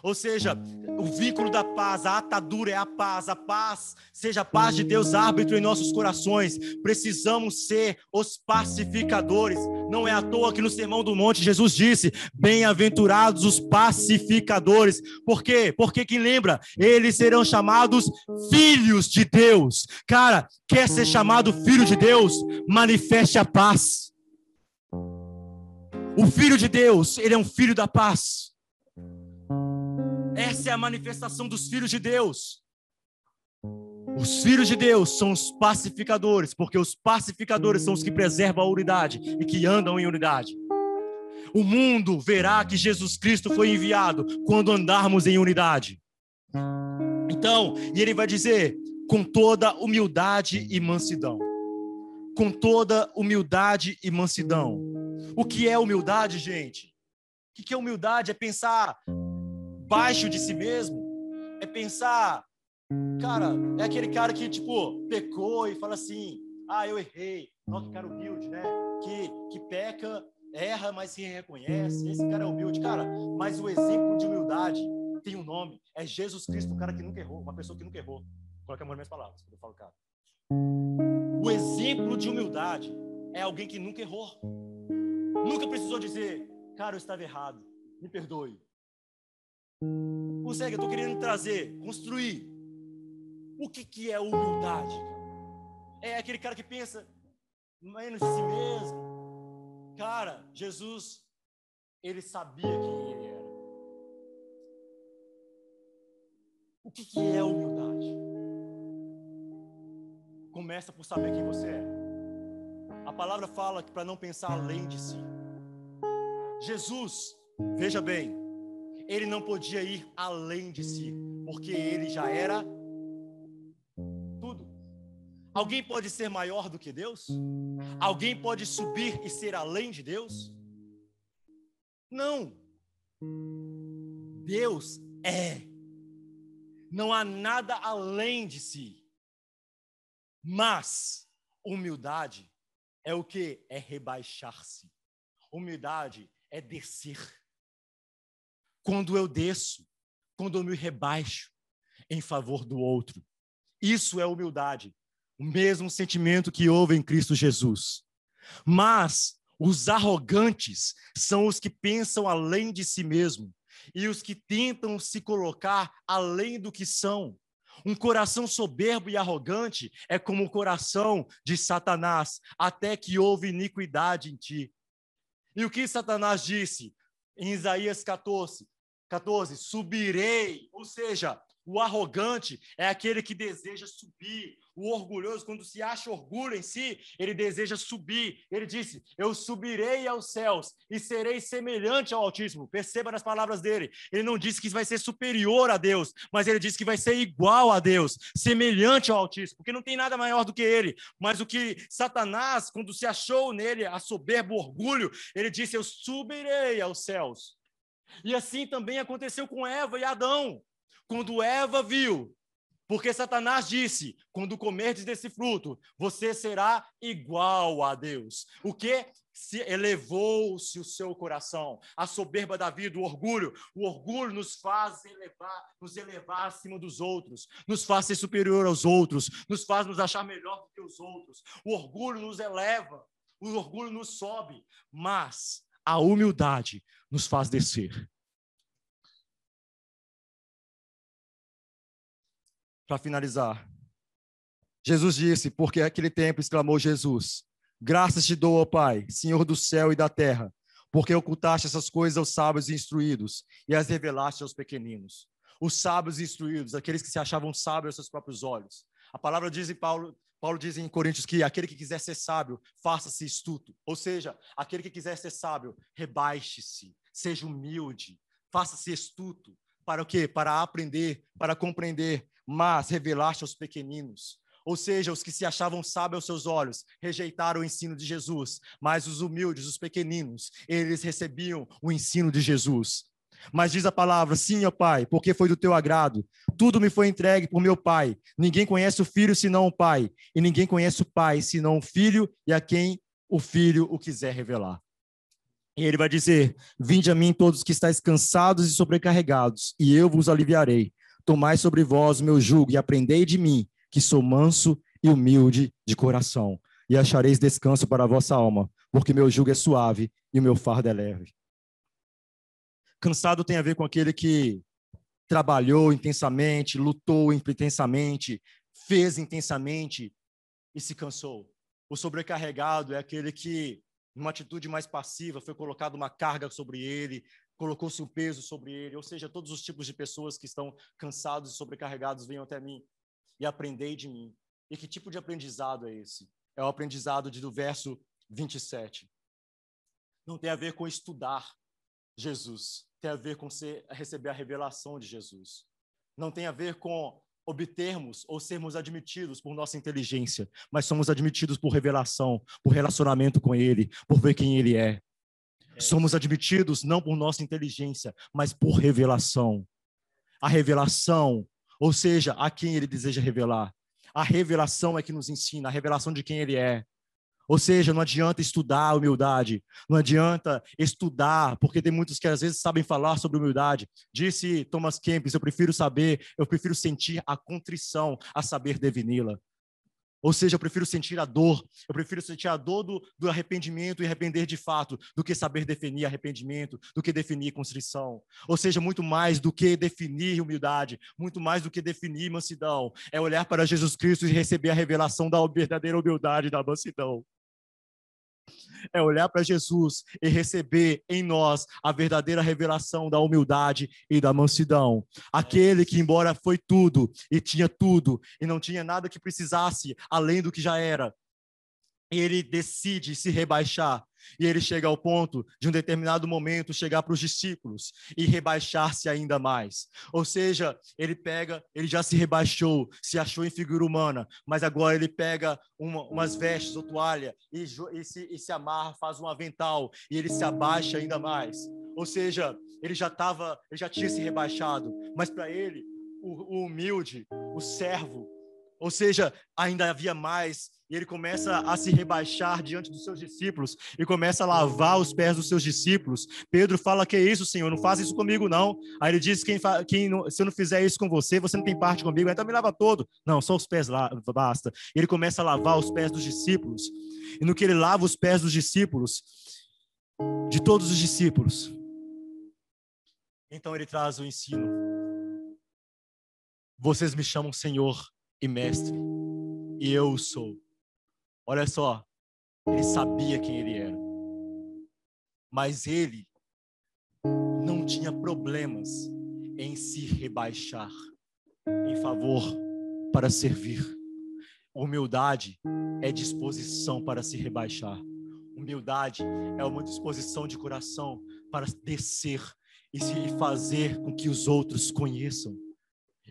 Ou seja, o vínculo da paz, a atadura é a paz, a paz, seja a paz de Deus árbitro em nossos corações. Precisamos ser os pacificadores. Não é à toa que no Sermão do Monte Jesus disse: Bem-aventurados os pacificadores. Por quê? Porque quem lembra? Eles serão chamados filhos de Deus. Cara, quer ser chamado filho de Deus? Manifeste a paz. O filho de Deus, ele é um filho da paz. Essa é a manifestação dos filhos de Deus. Os filhos de Deus são os pacificadores, porque os pacificadores são os que preservam a unidade e que andam em unidade. O mundo verá que Jesus Cristo foi enviado quando andarmos em unidade. Então, e ele vai dizer: com toda humildade e mansidão. Com toda humildade e mansidão. O que é humildade, gente? O que é humildade? É pensar baixo de si mesmo? É pensar, cara, é aquele cara que, tipo, pecou e fala assim: ah, eu errei. Nossa, que cara humilde, né? Que, que peca, erra, mas se reconhece. Esse cara é humilde. Cara, mas o exemplo de humildade tem um nome. É Jesus Cristo, um cara que nunca errou, uma pessoa que nunca errou. Coloca a mão nas minhas palavras, quando eu falo, cara. O exemplo de humildade é alguém que nunca errou. Nunca precisou dizer, cara, eu estava errado, me perdoe. Consegue, eu estou querendo trazer, construir. O que, que é humildade? É aquele cara que pensa menos de si mesmo. Cara, Jesus, ele sabia quem ele era. O que, que é humildade? Começa por saber quem você é. A palavra fala que para não pensar além de si. Jesus, veja bem, ele não podia ir além de si, porque ele já era tudo. Alguém pode ser maior do que Deus? Alguém pode subir e ser além de Deus? Não. Deus é. Não há nada além de si. Mas humildade é o que? É rebaixar-se. Humildade é descer. Quando eu desço, quando eu me rebaixo em favor do outro. Isso é humildade. O mesmo sentimento que houve em Cristo Jesus. Mas os arrogantes são os que pensam além de si mesmo e os que tentam se colocar além do que são. Um coração soberbo e arrogante é como o coração de Satanás, até que houve iniquidade em ti. E o que Satanás disse em Isaías 14? 14: Subirei, ou seja, o arrogante é aquele que deseja subir. O orgulhoso, quando se acha orgulho em si, ele deseja subir. Ele disse: Eu subirei aos céus e serei semelhante ao Altíssimo. Perceba nas palavras dele. Ele não disse que vai ser superior a Deus, mas ele disse que vai ser igual a Deus, semelhante ao Altíssimo, porque não tem nada maior do que ele. Mas o que Satanás, quando se achou nele a soberbo orgulho, ele disse: Eu subirei aos céus. E assim também aconteceu com Eva e Adão. Quando Eva viu, porque Satanás disse: quando comerdes desse fruto, você será igual a Deus. O que? Se elevou-se o seu coração, a soberba da vida, o orgulho. O orgulho nos faz elevar, nos elevar acima dos outros, nos faz ser superior aos outros, nos faz nos achar melhor do que os outros. O orgulho nos eleva, o orgulho nos sobe, mas a humildade nos faz descer. para finalizar. Jesus disse, porque aquele tempo exclamou Jesus: Graças te dou, ó Pai, Senhor do céu e da terra, porque ocultaste essas coisas aos sábios e instruídos e as revelaste aos pequeninos. Os sábios e instruídos, aqueles que se achavam sábios aos seus próprios olhos. A palavra diz em Paulo, Paulo diz em Coríntios que aquele que quiser ser sábio, faça-se estuto. Ou seja, aquele que quiser ser sábio, rebaixe-se, seja humilde, faça-se estuto. Para o quê? Para aprender, para compreender, mas revelaste aos pequeninos. Ou seja, os que se achavam sábios aos seus olhos rejeitaram o ensino de Jesus, mas os humildes, os pequeninos, eles recebiam o ensino de Jesus. Mas diz a palavra: sim, ó Pai, porque foi do teu agrado. Tudo me foi entregue por meu Pai. Ninguém conhece o Filho senão o Pai, e ninguém conhece o Pai senão o Filho e a quem o Filho o quiser revelar. E ele vai dizer: Vinde a mim todos que estáis cansados e sobrecarregados, e eu vos aliviarei. Tomai sobre vós o meu jugo e aprendei de mim, que sou manso e humilde de coração, e achareis descanso para a vossa alma, porque meu jugo é suave e o meu fardo é leve. Cansado tem a ver com aquele que trabalhou intensamente, lutou intensamente, fez intensamente e se cansou. O sobrecarregado é aquele que numa atitude mais passiva, foi colocada uma carga sobre ele, colocou-se um peso sobre ele. Ou seja, todos os tipos de pessoas que estão cansados e sobrecarregados venham até mim e aprendei de mim. E que tipo de aprendizado é esse? É o aprendizado de, do verso 27. Não tem a ver com estudar Jesus, tem a ver com ser, receber a revelação de Jesus. Não tem a ver com obtermos ou sermos admitidos por nossa inteligência, mas somos admitidos por revelação, por relacionamento com Ele, por ver quem Ele é. é. Somos admitidos não por nossa inteligência, mas por revelação. A revelação, ou seja, a quem Ele deseja revelar. A revelação é que nos ensina, a revelação de quem Ele é. Ou seja, não adianta estudar humildade, não adianta estudar, porque tem muitos que às vezes sabem falar sobre humildade. Disse Thomas Kempis: eu prefiro saber, eu prefiro sentir a contrição a saber defini-la. Ou seja, eu prefiro sentir a dor, eu prefiro sentir a dor do, do, arrependimento e arrepender de fato, do que saber definir arrependimento, do que definir constrição. Ou seja, muito mais do que definir humildade, muito mais do que definir mansidão, é olhar para Jesus Cristo e receber a revelação da verdadeira humildade da mansidão é olhar para Jesus e receber em nós a verdadeira revelação da humildade e da mansidão. Aquele que, embora foi tudo e tinha tudo e não tinha nada que precisasse além do que já era, ele decide se rebaixar e ele chega ao ponto de um determinado momento chegar para os discípulos e rebaixar-se ainda mais. Ou seja, ele pega, ele já se rebaixou, se achou em figura humana, mas agora ele pega uma, umas vestes ou toalha e, e, se, e se amarra, faz um avental e ele se abaixa ainda mais. Ou seja, ele já estava, ele já tinha se rebaixado, mas para ele, o, o humilde, o servo, ou seja, ainda havia mais, e ele começa a se rebaixar diante dos seus discípulos e começa a lavar os pés dos seus discípulos. Pedro fala: Que é isso, Senhor? Não faz isso comigo, não. Aí ele diz: quem, quem não, Se eu não fizer isso com você, você não tem parte comigo, então me lava todo. Não, só os pés lá, basta. E ele começa a lavar os pés dos discípulos. E no que ele lava os pés dos discípulos, de todos os discípulos, então ele traz o ensino. Vocês me chamam Senhor e mestre, e eu sou. Olha só, ele sabia quem ele era, mas ele não tinha problemas em se rebaixar em favor para servir. Humildade é disposição para se rebaixar. Humildade é uma disposição de coração para descer e se fazer com que os outros conheçam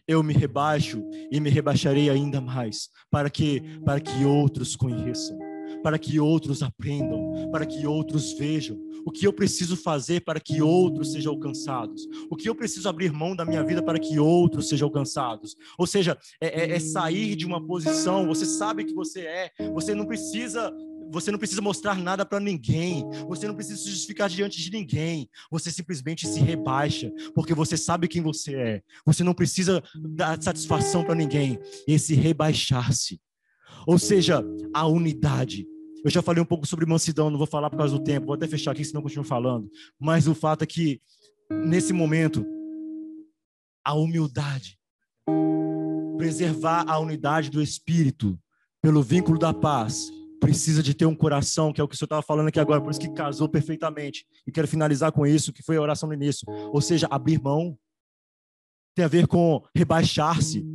eu me rebaixo e me rebaixarei ainda mais, para que para que outros conheçam, para que outros aprendam, para que outros vejam o que eu preciso fazer para que outros sejam alcançados, o que eu preciso abrir mão da minha vida para que outros sejam alcançados. Ou seja, é, é, é sair de uma posição. Você sabe que você é, você não precisa você não precisa mostrar nada para ninguém. Você não precisa se justificar diante de ninguém. Você simplesmente se rebaixa, porque você sabe quem você é. Você não precisa dar satisfação para ninguém. Esse rebaixar-se. Ou seja, a unidade. Eu já falei um pouco sobre mansidão, não vou falar por causa do tempo, vou até fechar aqui, senão continuo falando. Mas o fato é que, nesse momento, a humildade, preservar a unidade do espírito pelo vínculo da paz, precisa de ter um coração, que é o que o senhor estava falando aqui agora, por isso que casou perfeitamente. E quero finalizar com isso, que foi a oração no início. Ou seja, abrir mão tem a ver com rebaixar-se,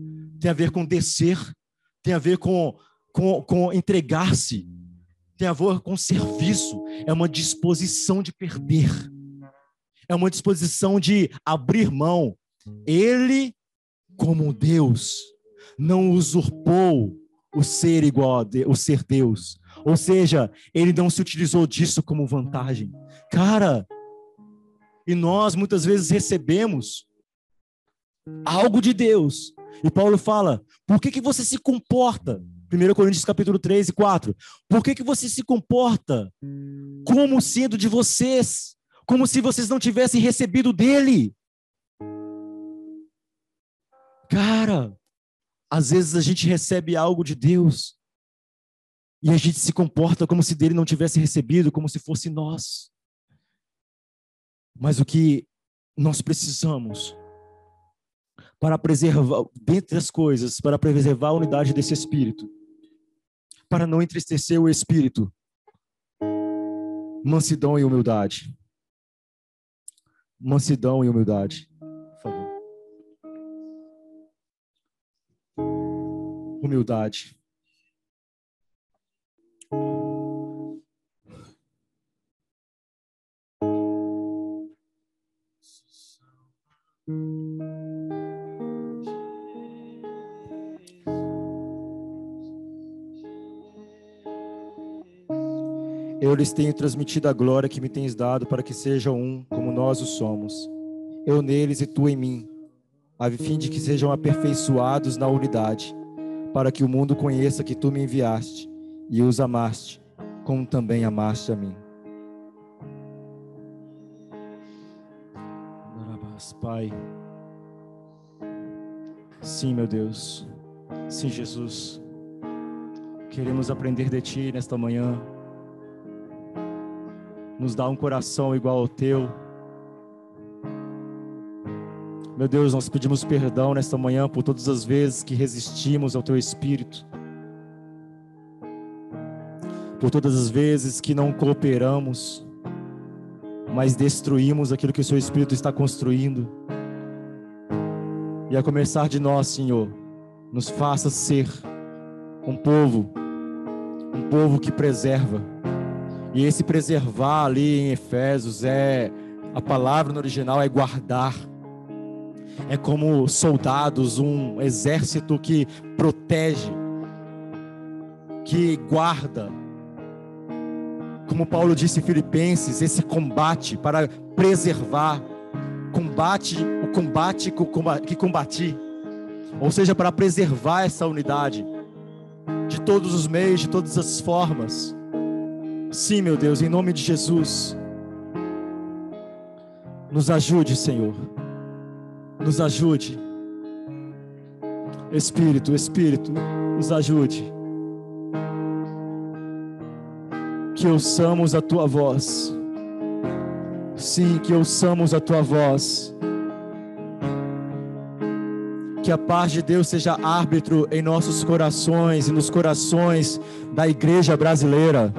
tem a ver com descer, tem a ver com, com, com entregar-se, tem a ver com serviço, é uma disposição de perder, é uma disposição de abrir mão. Ele, como Deus, não usurpou o ser igual a Deus, o ser Deus. Ou seja, ele não se utilizou disso como vantagem. Cara, e nós muitas vezes recebemos algo de Deus. E Paulo fala: por que, que você se comporta? 1 Coríntios capítulo 3 e 4. Por que, que você se comporta como sendo de vocês? Como se vocês não tivessem recebido dele? Cara, às vezes a gente recebe algo de Deus e a gente se comporta como se dele não tivesse recebido, como se fosse nós. Mas o que nós precisamos para preservar, dentre as coisas, para preservar a unidade desse espírito, para não entristecer o espírito, mansidão e humildade. Mansidão e humildade. Humildade. Eu lhes tenho transmitido a glória que me tens dado para que sejam um, como nós o somos. Eu neles e tu em mim, a fim de que sejam aperfeiçoados na unidade, para que o mundo conheça que tu me enviaste e os amaste, como também amaste a mim. Pai. Sim, meu Deus. Sim, Jesus. Queremos aprender de Ti nesta manhã. Nos dá um coração igual ao Teu. Meu Deus, nós pedimos perdão nesta manhã por todas as vezes que resistimos ao Teu Espírito. Por todas as vezes que não cooperamos, mas destruímos aquilo que o Seu Espírito está construindo. E a começar de nós, Senhor, nos faça ser um povo, um povo que preserva. E esse preservar ali em Efésios é a palavra no original é guardar. É como soldados, um exército que protege, que guarda. Como Paulo disse em Filipenses, esse combate para preservar combate, o combate que combati, ou seja, para preservar essa unidade de todos os meios, de todas as formas. Sim, meu Deus, em nome de Jesus, nos ajude, Senhor, nos ajude. Espírito, Espírito, nos ajude. Que ouçamos a tua voz Sim, que ouçamos a tua voz. Que a paz de Deus seja árbitro em nossos corações e nos corações da igreja brasileira.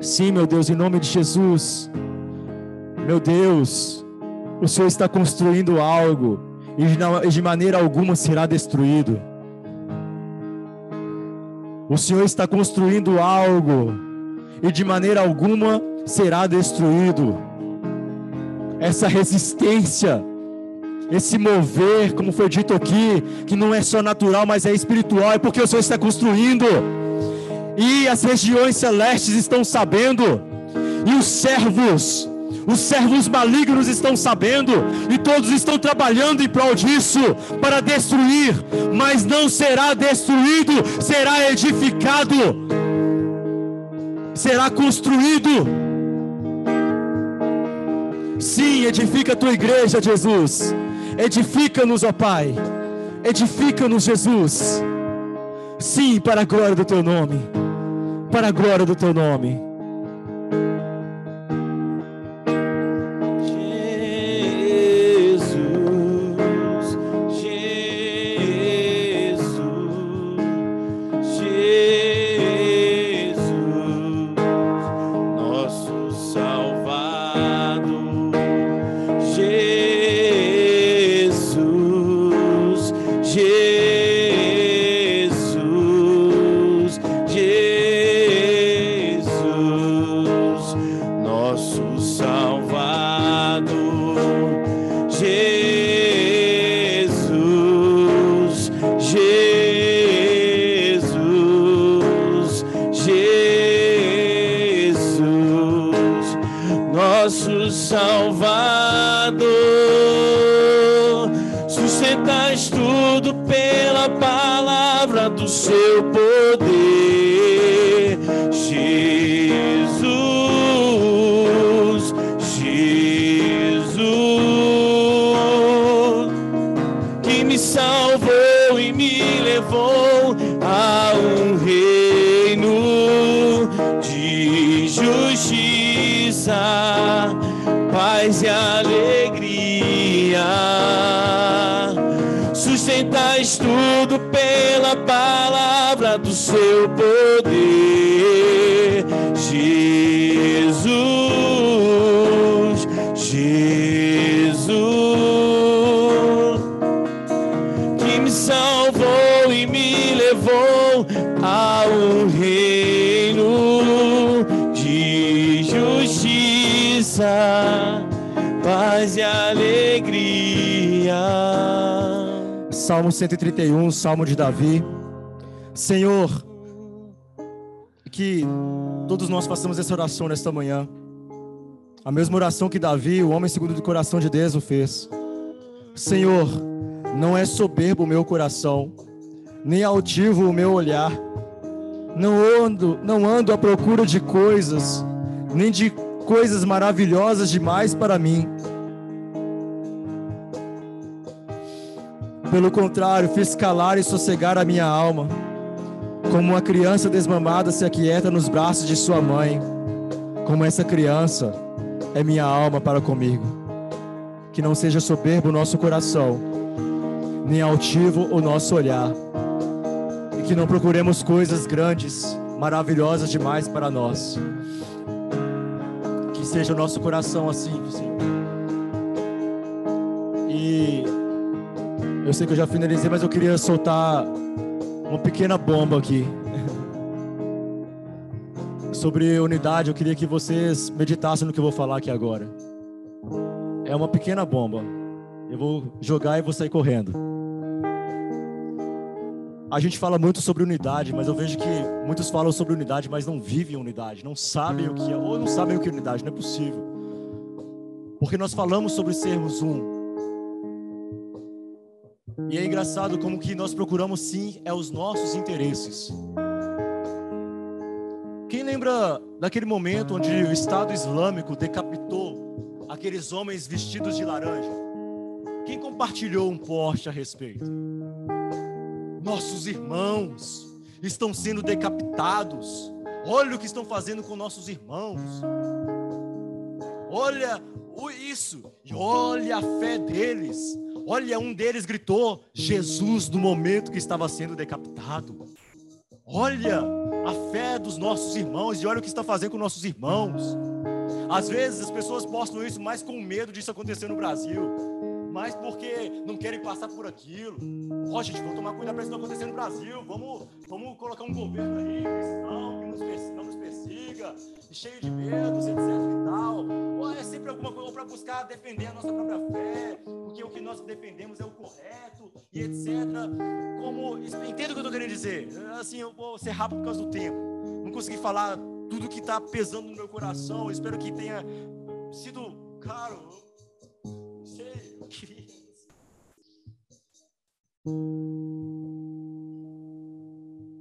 Sim, meu Deus, em nome de Jesus. Meu Deus, o Senhor está construindo algo e de maneira alguma será destruído. O Senhor está construindo algo e de maneira alguma será destruído. Essa resistência, esse mover, como foi dito aqui, que não é só natural, mas é espiritual, é porque o Senhor está construindo. E as regiões celestes estão sabendo, e os servos, os servos malignos estão sabendo, e todos estão trabalhando em prol disso, para destruir, mas não será destruído, será edificado, será construído. Sim, edifica a tua igreja, Jesus. Edifica-nos, ó Pai. Edifica-nos, Jesus. Sim, para a glória do teu nome. Para a glória do teu nome. Salmo 131, Salmo de Davi. Senhor, que todos nós façamos essa oração nesta manhã. A mesma oração que Davi, o homem segundo do coração de Deus, o fez. Senhor, não é soberbo o meu coração, nem altivo o meu olhar. Não ando, não ando à procura de coisas, nem de coisas maravilhosas demais para mim. Pelo contrário, fiz calar e sossegar a minha alma, como uma criança desmamada se aquieta nos braços de sua mãe. Como essa criança é minha alma para comigo. Que não seja soberbo o nosso coração, nem altivo o nosso olhar. E que não procuremos coisas grandes, maravilhosas demais para nós. Que seja o nosso coração assim, Senhor. E eu sei que eu já finalizei, mas eu queria soltar uma pequena bomba aqui. Sobre unidade, eu queria que vocês meditassem no que eu vou falar aqui agora. É uma pequena bomba. Eu vou jogar e vou sair correndo. A gente fala muito sobre unidade, mas eu vejo que muitos falam sobre unidade, mas não vivem unidade, não sabem o que é, ou não sabem o que é unidade, não é possível. Porque nós falamos sobre sermos um, e é engraçado como que nós procuramos sim é os nossos interesses. Quem lembra daquele momento onde o Estado Islâmico decapitou aqueles homens vestidos de laranja? Quem compartilhou um post a respeito? Nossos irmãos estão sendo decapitados. Olha o que estão fazendo com nossos irmãos. Olha isso. Olha a fé deles. Olha, um deles gritou Jesus no momento que estava sendo decapitado. Olha a fé dos nossos irmãos e olha o que está fazendo com nossos irmãos. Às vezes as pessoas postam isso mais com medo disso acontecer no Brasil, mais porque não querem passar por aquilo. Ó, oh, gente, vamos tomar cuidado para isso não acontecer no Brasil. Vamos, vamos colocar um governo aí cristão que nos, não nos persiga, cheio de medos, etc e tal. Ou é sempre alguma coisa para buscar defender a nossa própria fé, porque o que nós defendemos é o correto e etc. Como entendo o que eu estou querendo dizer. Assim, eu vou ser rápido por causa do tempo. Não consegui falar tudo que está pesando no meu coração. Espero que tenha sido claro.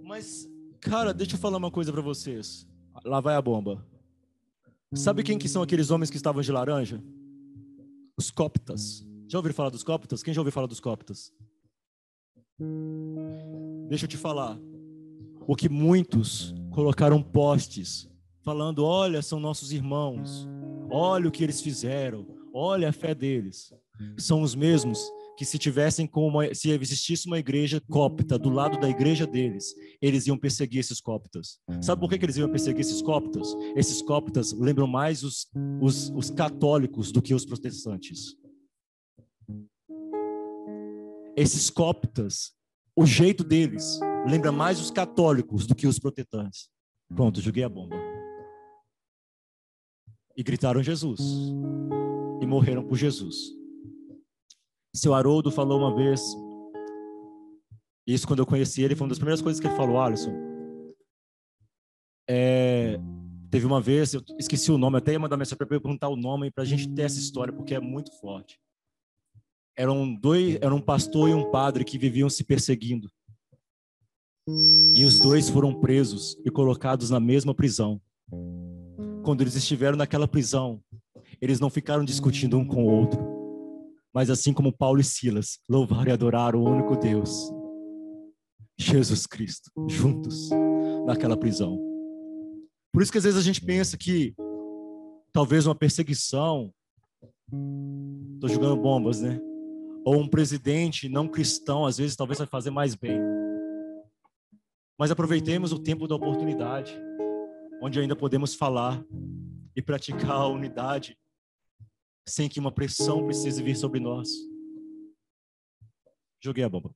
Mas, cara, deixa eu falar uma coisa para vocês. Lá vai a bomba. Sabe quem que são aqueles homens que estavam de laranja? Os coptas. Já ouviram falar dos coptas? Quem já ouviu falar dos coptas? Deixa eu te falar. O que muitos colocaram postes falando: olha, são nossos irmãos, olha o que eles fizeram, olha a fé deles. São os mesmos que se tivessem com se existisse uma igreja copta do lado da igreja deles, eles iam perseguir esses coptas. Sabe por que, que eles iam perseguir esses coptas? Esses coptas lembram mais os, os, os católicos do que os protestantes. Esses coptas, o jeito deles lembra mais os católicos do que os protestantes. Pronto, joguei a bomba. E gritaram Jesus. E morreram por Jesus. Seu Haroldo falou uma vez, isso quando eu conheci ele, foi uma das primeiras coisas que ele falou, Alisson. É, teve uma vez, eu esqueci o nome, até ia mandar mensagem para perguntar o nome para a gente ter essa história, porque é muito forte. Eram dois, era um pastor e um padre que viviam se perseguindo. E os dois foram presos e colocados na mesma prisão. Quando eles estiveram naquela prisão, eles não ficaram discutindo um com o outro mas assim como Paulo e Silas, louvar e adorar o único Deus, Jesus Cristo, juntos naquela prisão. Por isso que às vezes a gente pensa que talvez uma perseguição, estou jogando bombas, né? Ou um presidente não cristão, às vezes talvez vai fazer mais bem. Mas aproveitemos o tempo da oportunidade, onde ainda podemos falar e praticar a unidade sem que uma pressão precise vir sobre nós. Joguei a bomba.